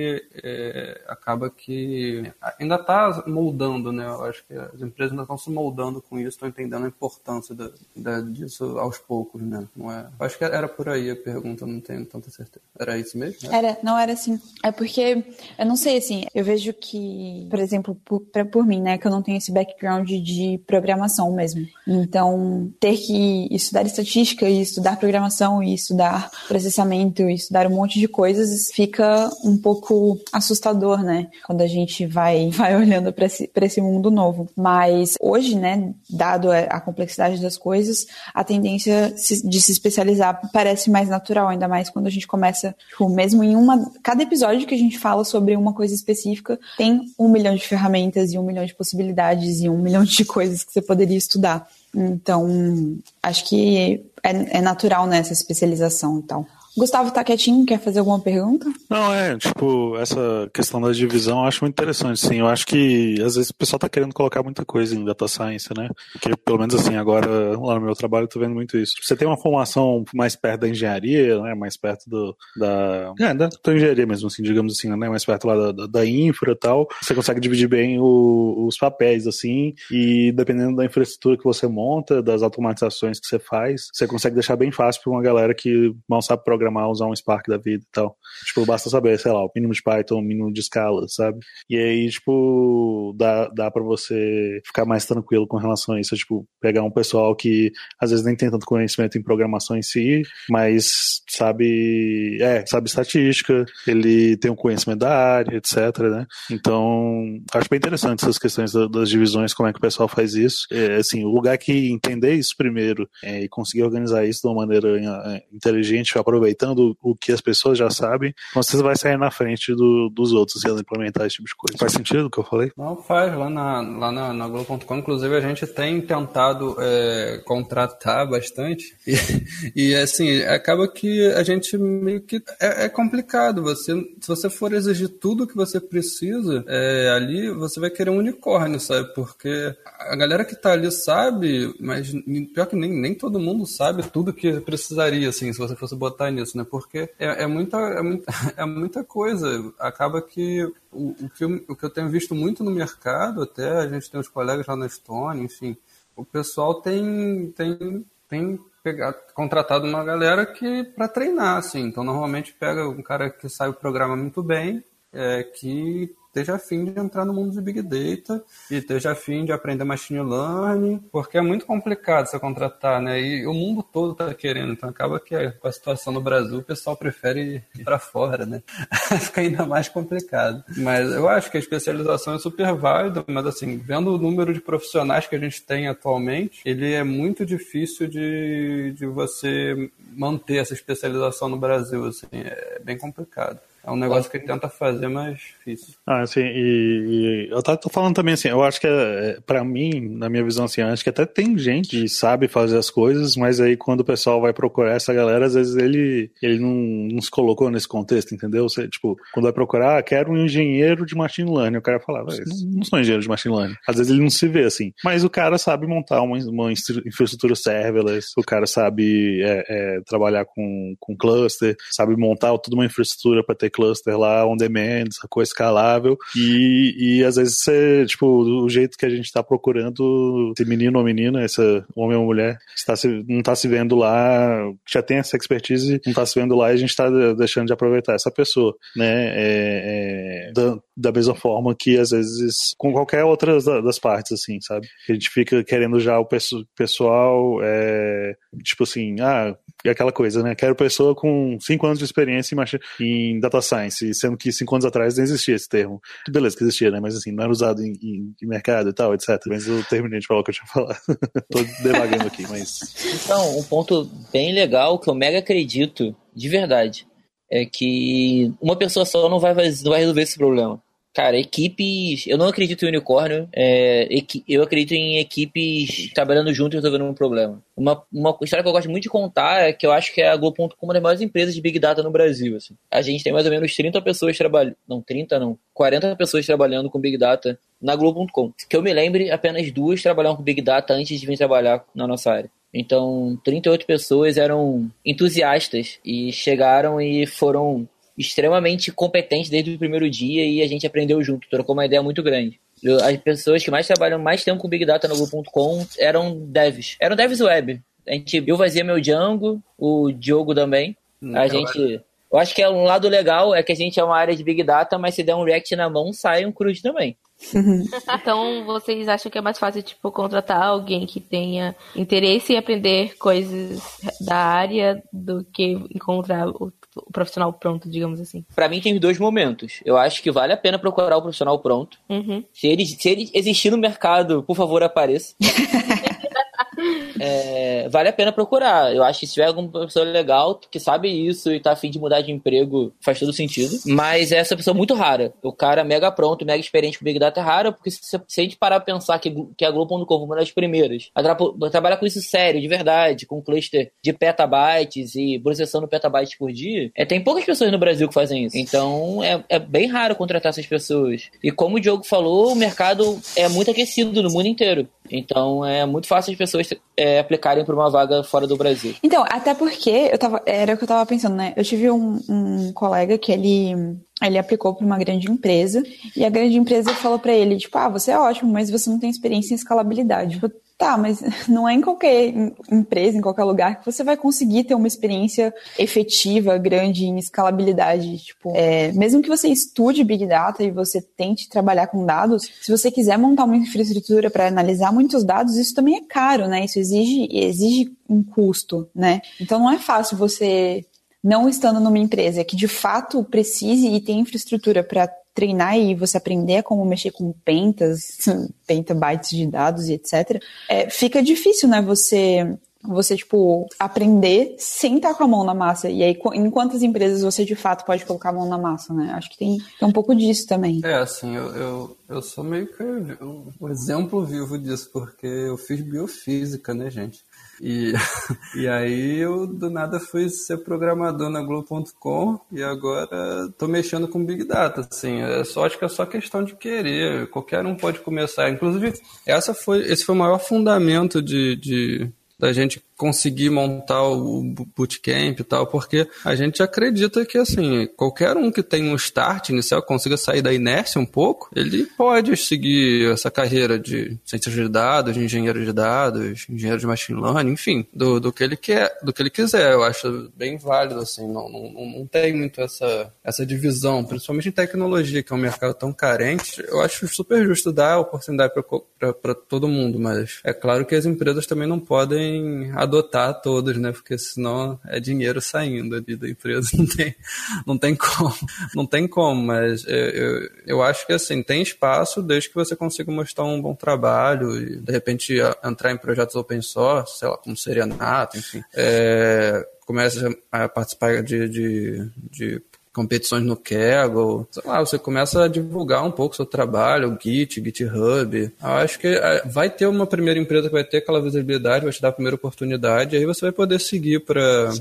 S2: é, acaba que ainda está moldando, né? Eu acho que as empresas ainda estão se moldando com isso, estão entendendo a importância da, da, disso aos poucos, né? Não é, eu acho que era por aí a pergunta, não tenho tanta certeza. Era isso mesmo?
S1: Era, não era assim. É porque eu não sei, assim, eu vejo que, por exemplo, por, pra, por mim, né, que eu não tenho esse background de programação mesmo. Então, ter que estudar estatística e estudar programação e estudar processamento e estudar um monte de coisas fica um pouco assustador, né, quando a gente vai, vai olhando para esse, pra esse mundo novo. Mas hoje, né, dado a complexidade das coisas, a tendência de se especializar parece mais natural, ainda mais quando a gente começa, tipo, mesmo em uma. Cada episódio que a gente fala sobre sobre uma coisa específica, tem um milhão de ferramentas e um milhão de possibilidades e um milhão de coisas que você poderia estudar. Então, acho que é, é natural nessa especialização e tal. Gustavo tá quietinho, quer fazer alguma pergunta?
S5: Não, é, tipo, essa questão da divisão eu acho muito interessante, sim. Eu acho que às vezes o pessoal tá querendo colocar muita coisa em data science, né? Porque pelo menos assim, agora lá no meu trabalho eu tô vendo muito isso. Você tem uma formação mais perto da engenharia, né? Mais perto do, da. É, da, da engenharia mesmo, assim, digamos assim, né? Mais perto lá da, da infra e tal. Você consegue dividir bem o, os papéis, assim, e dependendo da infraestrutura que você monta, das automatizações que você faz, você consegue deixar bem fácil para uma galera que mal sabe programar programar, usar um Spark da vida e tal. Tipo, basta saber, sei lá, o mínimo de Python, o mínimo de Scala, sabe? E aí, tipo, dá, dá pra você ficar mais tranquilo com relação a isso. Tipo, pegar um pessoal que às vezes nem tem tanto conhecimento em programação em si, mas sabe, é, sabe estatística, ele tem um conhecimento da área, etc, né? Então, acho bem interessante essas questões das divisões, como é que o pessoal faz isso. É, assim, o lugar que entender isso primeiro é, e conseguir organizar isso de uma maneira é, inteligente, aproveitar aproveitando o que as pessoas já sabem, você vai sair na frente do, dos outros e implementar esse tipo de coisa. Faz sentido o que eu falei?
S2: Não, faz. Lá na, lá na, na Globo.com, inclusive, a gente tem tentado é, contratar bastante e, e, assim, acaba que a gente meio que... É, é, complicado. Você, se você for exigir tudo que você precisa é, ali, você vai querer um unicórnio, sabe? Porque a galera que tá ali sabe, mas pior que nem, nem todo mundo sabe tudo que precisaria, assim, se você fosse botar nisso, né? Porque é, é, muita, é, muita, é muita coisa. Acaba que o, o, que eu, o que eu tenho visto muito no mercado, até a gente tem os colegas lá na Estônia, enfim, o pessoal tem, tem, tem pegar, contratado uma galera que para treinar, assim. Então, normalmente pega um cara que sabe o programa muito bem, é, que esteja afim de entrar no mundo de Big Data e esteja afim de aprender Machine Learning, porque é muito complicado você contratar, né? E o mundo todo está querendo, então acaba que com a situação no Brasil o pessoal prefere ir para fora, né? Fica ainda mais complicado. Mas eu acho que a especialização é super válida, mas assim, vendo o número de profissionais que a gente tem atualmente, ele é muito difícil de, de você manter essa especialização no Brasil, assim, é bem complicado. É um negócio que ele tenta fazer, mas difícil.
S5: Ah, assim, e, e eu tô falando também assim, eu acho que é, para mim, na minha visão assim, acho que até tem gente que sabe fazer as coisas, mas aí quando o pessoal vai procurar essa galera, às vezes ele, ele não, não se colocou nesse contexto, entendeu? Você, tipo, quando vai procurar, ah, quero um engenheiro de machine learning, o cara fala, não, não sou engenheiro de machine learning. Às vezes ele não se vê assim, mas o cara sabe montar uma, uma infraestrutura serverless, o cara sabe é, é, trabalhar com, com cluster, sabe montar toda uma infraestrutura para ter cluster lá, on demand, sacou? Escalável. E, e às vezes você, tipo, o jeito que a gente tá procurando, esse menino ou menina, essa homem ou mulher, está se, não tá se vendo lá, já tem essa expertise, não tá se vendo lá e a gente tá deixando de aproveitar essa pessoa, né? É, é, da, da mesma forma que às vezes com qualquer outra das partes, assim, sabe? A gente fica querendo já o pessoal, é, tipo assim, ah, aquela coisa, né? Quero pessoa com 5 anos de experiência em, em data data science, sendo que cinco anos atrás não existia esse termo. Beleza, que existia, né? Mas assim, não era usado em, em, em mercado e tal, etc. Mas eu terminei de falar o que eu tinha falado. Tô devagando aqui, mas.
S3: Então, um ponto bem legal que eu mega acredito, de verdade, é que uma pessoa só não vai, não vai resolver esse problema. Cara, equipes. Eu não acredito em unicórnio. É, eu acredito em equipes trabalhando juntos e resolvendo um problema. Uma, uma história que eu gosto muito de contar é que eu acho que é a Globo.com uma das maiores empresas de Big Data no Brasil. Assim. A gente tem mais ou menos 30 pessoas trabalhando. Não, 30 não. 40 pessoas trabalhando com Big Data na Globo.com. Que eu me lembre, apenas duas trabalhavam com Big Data antes de vir trabalhar na nossa área. Então, 38 pessoas eram entusiastas e chegaram e foram extremamente competentes desde o primeiro dia e a gente aprendeu junto, trocou uma ideia muito grande. As pessoas que mais trabalham mais tempo com Big Data no Google.com eram devs. Eram devs web. A gente, eu fazia meu Django, o Diogo também. Hum, a gente. Eu acho que é um lado legal é que a gente é uma área de Big Data, mas se der um React na mão, sai um CRUD também.
S4: então, vocês acham que é mais fácil, tipo, contratar alguém que tenha interesse em aprender coisas da área do que encontrar o, o profissional pronto, digamos assim?
S3: Para mim, tem dois momentos. Eu acho que vale a pena procurar o profissional pronto.
S4: Uhum.
S3: Se, ele, se ele existir no mercado, por favor, apareça. é, vale a pena procurar. Eu acho que se tiver alguma pessoa legal que sabe isso e tá afim de mudar de emprego, faz todo sentido. Mas essa pessoa é muito rara. O cara mega pronto, mega experiente com Big Data é raro, porque se, se a gente parar pra pensar que, que a Globo.com uma das primeiras a tra trabalhar com isso sério, de verdade, com cluster de petabytes e processando petabytes por dia, é, tem poucas pessoas no Brasil que fazem isso. Então é, é bem raro contratar essas pessoas. E como o Diogo falou, o mercado é muito aquecido no mundo inteiro. Então é muito fácil as pessoas é, aplicarem para uma vaga fora do Brasil.
S1: Então, até porque eu tava, era o que eu tava pensando, né? Eu tive um, um colega que ele ele aplicou para uma grande empresa e a grande empresa falou para ele, tipo, ah, você é ótimo, mas você não tem experiência em escalabilidade. Tipo, tá, mas não é em qualquer empresa, em qualquer lugar que você vai conseguir ter uma experiência efetiva, grande em escalabilidade. Tipo, é, mesmo que você estude Big Data e você tente trabalhar com dados, se você quiser montar uma infraestrutura para analisar muitos dados, isso também é caro, né? Isso exige, exige um custo, né? Então não é fácil você não estando numa empresa que de fato precise e tem infraestrutura para treinar e você aprender como mexer com pentas, petabytes de dados e etc., é, fica difícil, né? Você você, tipo, aprender sem estar com a mão na massa. E aí, em quantas empresas você de fato pode colocar a mão na massa, né? Acho que tem, tem um pouco disso também.
S2: É, assim, eu, eu, eu sou meio que um exemplo vivo disso, porque eu fiz biofísica, né, gente? E, e aí eu do nada fui ser programador na Globo.com e agora tô mexendo com Big Data, assim, é só, acho que é só questão de querer, qualquer um pode começar. Inclusive, essa foi, esse foi o maior fundamento de, de da gente conseguir montar o bootcamp e tal, porque a gente acredita que, assim, qualquer um que tem um start inicial, consiga sair da inércia um pouco, ele pode seguir essa carreira de ciência de dados, de engenheiro de dados, engenheiro de machine learning, enfim, do, do que ele quer, do que ele quiser. Eu acho bem válido, assim, não, não, não tem muito essa, essa divisão, principalmente em tecnologia, que é um mercado tão carente. Eu acho super justo dar a oportunidade para todo mundo, mas é claro que as empresas também não podem adotar todos, né? Porque senão é dinheiro saindo ali da empresa, não tem, não tem como, não tem como, mas eu, eu, acho que assim, tem espaço desde que você consiga mostrar um bom trabalho e de repente entrar em projetos open source, sei lá, como seria Nato, enfim. É, comece a participar de, de, de competições no Kaggle, sei lá, você começa a divulgar um pouco seu trabalho, o Git, GitHub. Eu acho que é, vai ter uma primeira empresa que vai ter aquela visibilidade, vai te dar a primeira oportunidade, aí você vai poder seguir para,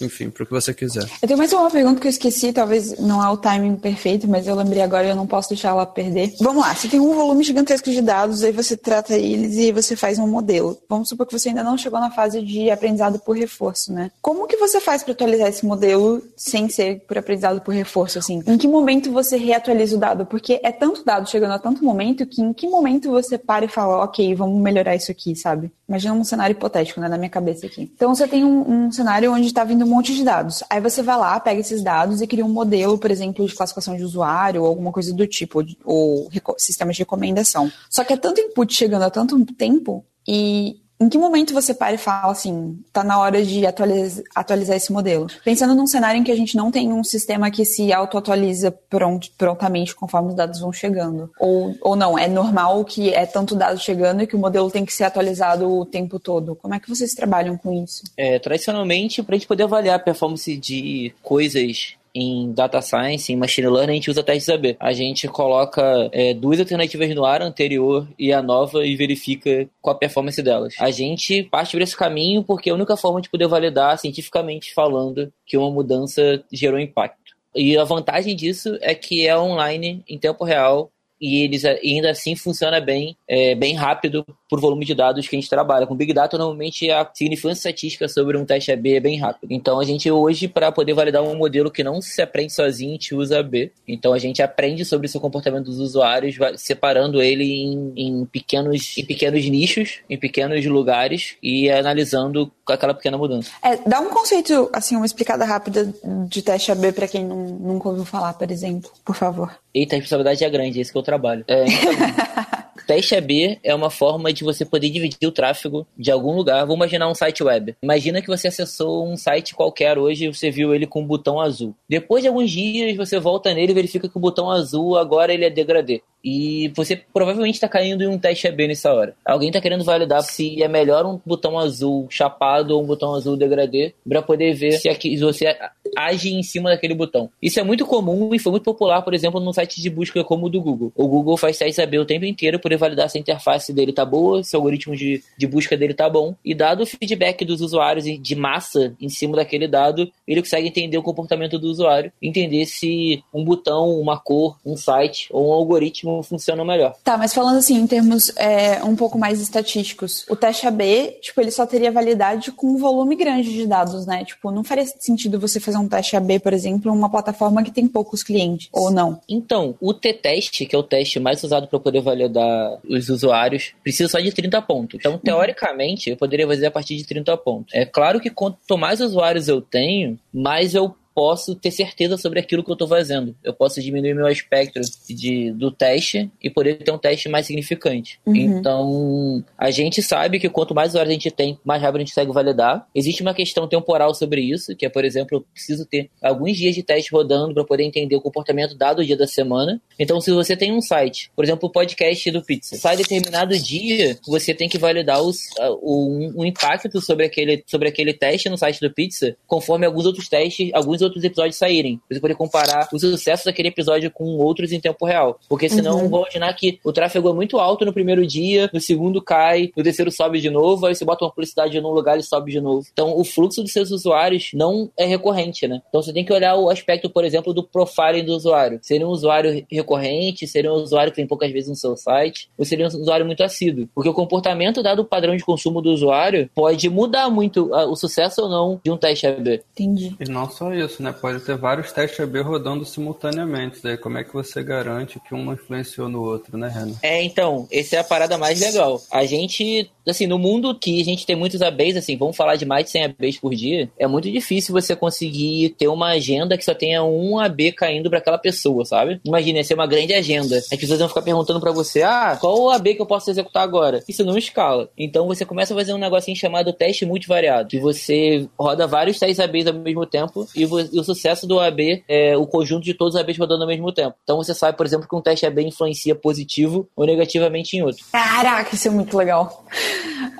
S2: enfim, para o que você quiser.
S1: Eu tenho mais uma pergunta que eu esqueci, talvez não é o timing perfeito, mas eu lembrei agora e eu não posso deixar ela perder. Vamos lá, você tem um volume gigantesco de dados, aí você trata eles e você faz um modelo. Vamos supor que você ainda não chegou na fase de aprendizado por reforço, né? Como que você faz para atualizar esse modelo sem ser por aprendizado aprendizado por reforço, assim? Em que momento você reatualiza o dado? Porque é tanto dado chegando a tanto momento que em que momento você para e fala, ok, vamos melhorar isso aqui, sabe? Imagina um cenário hipotético, né, na minha cabeça aqui. Então você tem um, um cenário onde está vindo um monte de dados. Aí você vai lá, pega esses dados e cria um modelo, por exemplo, de classificação de usuário ou alguma coisa do tipo, ou, ou sistema de recomendação. Só que é tanto input chegando a tanto tempo e em que momento você para e fala assim, tá na hora de atualizar, atualizar esse modelo? Pensando num cenário em que a gente não tem um sistema que se auto-atualiza pront, prontamente conforme os dados vão chegando. Ou, ou não, é normal que é tanto dado chegando e que o modelo tem que ser atualizado o tempo todo. Como é que vocês trabalham com isso?
S3: É, tradicionalmente, para a gente poder avaliar a performance de coisas em data science, em machine learning, a gente usa testes AB. A gente coloca é, duas alternativas no ar, a anterior e a nova, e verifica qual a performance delas. A gente parte por esse caminho porque é a única forma de poder validar cientificamente falando que uma mudança gerou impacto. E a vantagem disso é que é online, em tempo real, e eles ainda assim funciona bem, é, bem rápido por volume de dados que a gente trabalha. Com Big Data, normalmente a significância estatística sobre um teste AB é bem rápido. Então a gente hoje, para poder validar um modelo que não se aprende sozinho, a gente usa AB. Então a gente aprende sobre o seu comportamento dos usuários, separando ele em, em, pequenos, em pequenos nichos, em pequenos lugares e analisando aquela pequena mudança.
S1: É, dá um conceito, assim, uma explicada rápida de teste AB para quem não, nunca ouviu falar, por exemplo, por favor.
S3: Eita, a responsabilidade é grande, é isso que eu trabalho. É, então, Teste AB é uma forma de você poder dividir o tráfego de algum lugar. Vamos imaginar um site web. Imagina que você acessou um site qualquer hoje e você viu ele com um botão azul. Depois de alguns dias, você volta nele e verifica que o botão azul agora ele é degradê. E você provavelmente está caindo em um teste AB nessa hora. Alguém está querendo validar se é melhor um botão azul chapado ou um botão azul degradê para poder ver se, aqui, você age em cima daquele botão. Isso é muito comum e foi muito popular, por exemplo, no site de busca como o do Google. O Google faz testes AB o tempo inteiro por validar se a interface dele tá boa, se o algoritmo de, de busca dele tá bom. E dado o feedback dos usuários de massa em cima daquele dado, ele consegue entender o comportamento do usuário, entender se um botão, uma cor, um site ou um algoritmo funciona melhor.
S1: Tá, mas falando assim, em termos é, um pouco mais estatísticos, o teste AB, tipo, ele só teria validade com um volume grande de dados, né? Tipo, não faria sentido você fazer um teste AB, por exemplo, em uma plataforma que tem poucos clientes, ou não?
S3: Então, o T-teste, que é o teste mais usado para poder validar os usuários, precisa só de 30 pontos. Então, teoricamente, eu poderia fazer a partir de 30 pontos. É claro que quanto mais usuários eu tenho, mais eu posso ter certeza sobre aquilo que eu estou fazendo. Eu posso diminuir meu espectro de, do teste e poder ter um teste mais significante. Uhum. Então, a gente sabe que quanto mais horas a gente tem, mais rápido a gente consegue validar. Existe uma questão temporal sobre isso, que é, por exemplo, eu preciso ter alguns dias de teste rodando para poder entender o comportamento dado o dia da semana. Então, se você tem um site, por exemplo, o podcast do Pizza, sai determinado dia, você tem que validar os, o, o, impacto sobre aquele, sobre aquele teste no site do Pizza, conforme alguns outros testes, alguns alguns outros episódios saírem. Você poder comparar o sucesso daquele episódio com outros em tempo real. Porque senão uhum. vão imaginar que o tráfego é muito alto no primeiro dia, no segundo cai, no terceiro sobe de novo, aí você bota uma publicidade num lugar e sobe de novo. Então o fluxo dos seus usuários não é recorrente, né? Então você tem que olhar o aspecto, por exemplo, do profiling do usuário. Seria um usuário recorrente, seria um usuário que tem poucas vezes no seu site, ou seria um usuário muito assíduo. Porque o comportamento, dado o padrão de consumo do usuário, pode mudar muito o sucesso ou não de um teste AB.
S1: Entendi.
S2: E não só isso isso, né? Pode ter vários testes AB rodando simultaneamente. Daí como é que você garante que um não influenciou no outro, né, Renan?
S3: É, então, essa é a parada mais legal. A gente, assim, no mundo que a gente tem muitos ABs, assim, vamos falar de mais de 100 ABs por dia, é muito difícil você conseguir ter uma agenda que só tenha um AB caindo para aquela pessoa, sabe? Imagina, ser uma grande agenda. As pessoas vão ficar perguntando para você, ah, qual o AB que eu posso executar agora? Isso não escala. Então você começa a fazer um negocinho chamado teste multivariado, que você roda vários testes ABs ao mesmo tempo e o sucesso do AB é o conjunto de todos os ABs rodando ao mesmo tempo. Então você sabe, por exemplo, que um teste AB influencia positivo ou negativamente em outro.
S1: Caraca, isso é muito legal.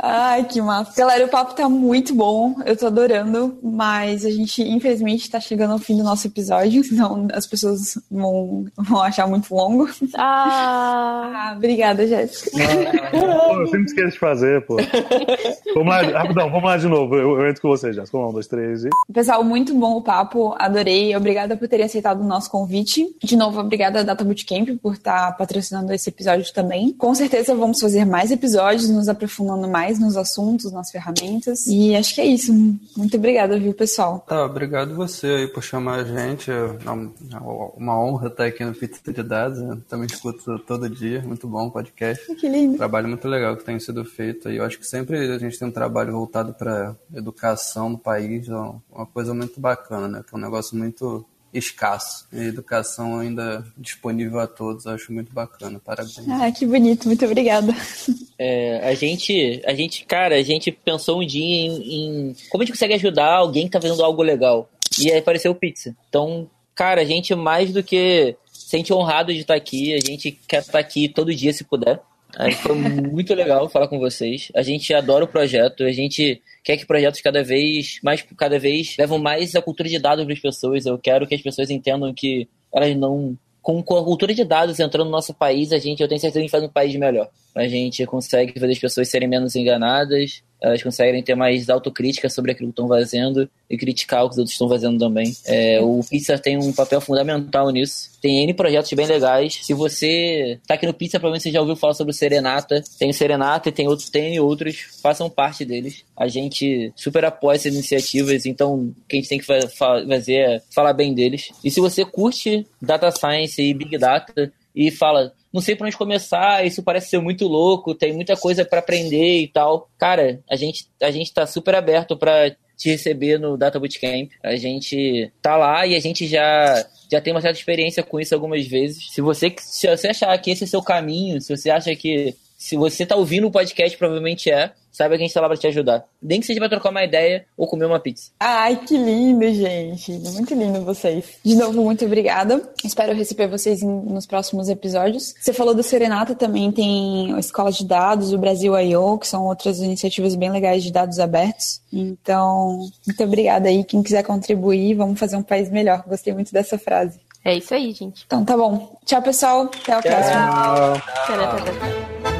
S1: Ai, que massa. Galera, o papo tá muito bom, eu tô adorando, mas a gente, infelizmente, tá chegando ao fim do nosso episódio, senão as pessoas vão, vão achar muito longo. Ah, ah obrigada, Jéssica.
S5: eu sempre esqueço de fazer, pô. Vamos lá, rapidão, vamos lá de novo. Eu, eu entro com você, Jéssica. Um, dois, três e.
S1: Pessoal, muito bom o papo, adorei. Obrigada por terem aceitado o nosso convite. De novo, obrigada a Data Bootcamp por estar tá patrocinando esse episódio também. Com certeza vamos fazer mais episódios, nos aprofundando mais nos assuntos, nas ferramentas. E acho que é isso. Muito obrigada, viu, pessoal?
S2: Tá, obrigado você aí por chamar a gente. É uma honra estar aqui no Pizza de Dados. Eu também escuto todo dia. Muito bom o podcast.
S1: Que lindo.
S2: Trabalho muito legal que tem sido feito. E eu acho que sempre a gente tem um trabalho voltado para educação no país. É uma coisa muito bacana, né? Que é um negócio muito escasso. E a educação ainda disponível a todos, acho muito bacana. Parabéns.
S1: Ah, que bonito, muito obrigada.
S3: É, a gente, a gente, cara, a gente pensou um dia em, em como a gente consegue ajudar alguém que tá fazendo algo legal. E aí apareceu o Pizza. Então, cara, a gente mais do que sente honrado de estar aqui, a gente quer estar aqui todo dia se puder. Aí foi muito legal falar com vocês. A gente adora o projeto, a gente quer que projetos cada vez mais cada vez levam mais a cultura de dados para as pessoas. Eu quero que as pessoas entendam que elas não com a cultura de dados entrando no nosso país, a gente, eu tenho certeza que a gente faz um país melhor. A gente consegue fazer as pessoas serem menos enganadas, elas conseguem ter mais autocrítica sobre aquilo que estão fazendo e criticar o que os outros estão fazendo também. É, o Pizza tem um papel fundamental nisso. Tem N projetos bem legais. Se você está aqui no Pizza, provavelmente você já ouviu falar sobre o Serenata. Tem o Serenata e tem, outros, tem outros. Façam parte deles. A gente super apoia essas iniciativas, então o que a gente tem que fazer é falar bem deles. E se você curte Data Science e Big Data e fala, não sei por onde começar, isso parece ser muito louco, tem muita coisa para aprender e tal. Cara, a gente a gente tá super aberto para te receber no Data Bootcamp. A gente tá lá e a gente já já tem uma certa experiência com isso algumas vezes. Se você se você achar que esse é seu caminho, se você acha que se você tá ouvindo o podcast, provavelmente é. Saiba que a gente tá lá pra te ajudar. Nem que seja pra trocar uma ideia ou comer uma pizza.
S1: Ai, que lindo, gente. Muito lindo vocês. De novo, muito obrigada. Espero receber vocês nos próximos episódios. Você falou do Serenata também, tem a Escola de Dados, o Brasil I.O., que são outras iniciativas bem legais de dados abertos. Então, muito obrigada aí. Quem quiser contribuir, vamos fazer um país melhor. Gostei muito dessa frase.
S4: É isso aí, gente.
S1: Então tá bom. Tchau, pessoal. Até a
S3: Tchau.
S1: próxima.
S4: Tchau.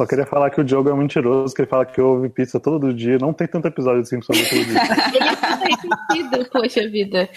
S5: Só queria falar que o Diogo é um mentiroso, que ele fala que ouve pizza todo dia. Não tem tanto episódio assim sobre todo dia.
S4: Ele faz sentido, poxa vida.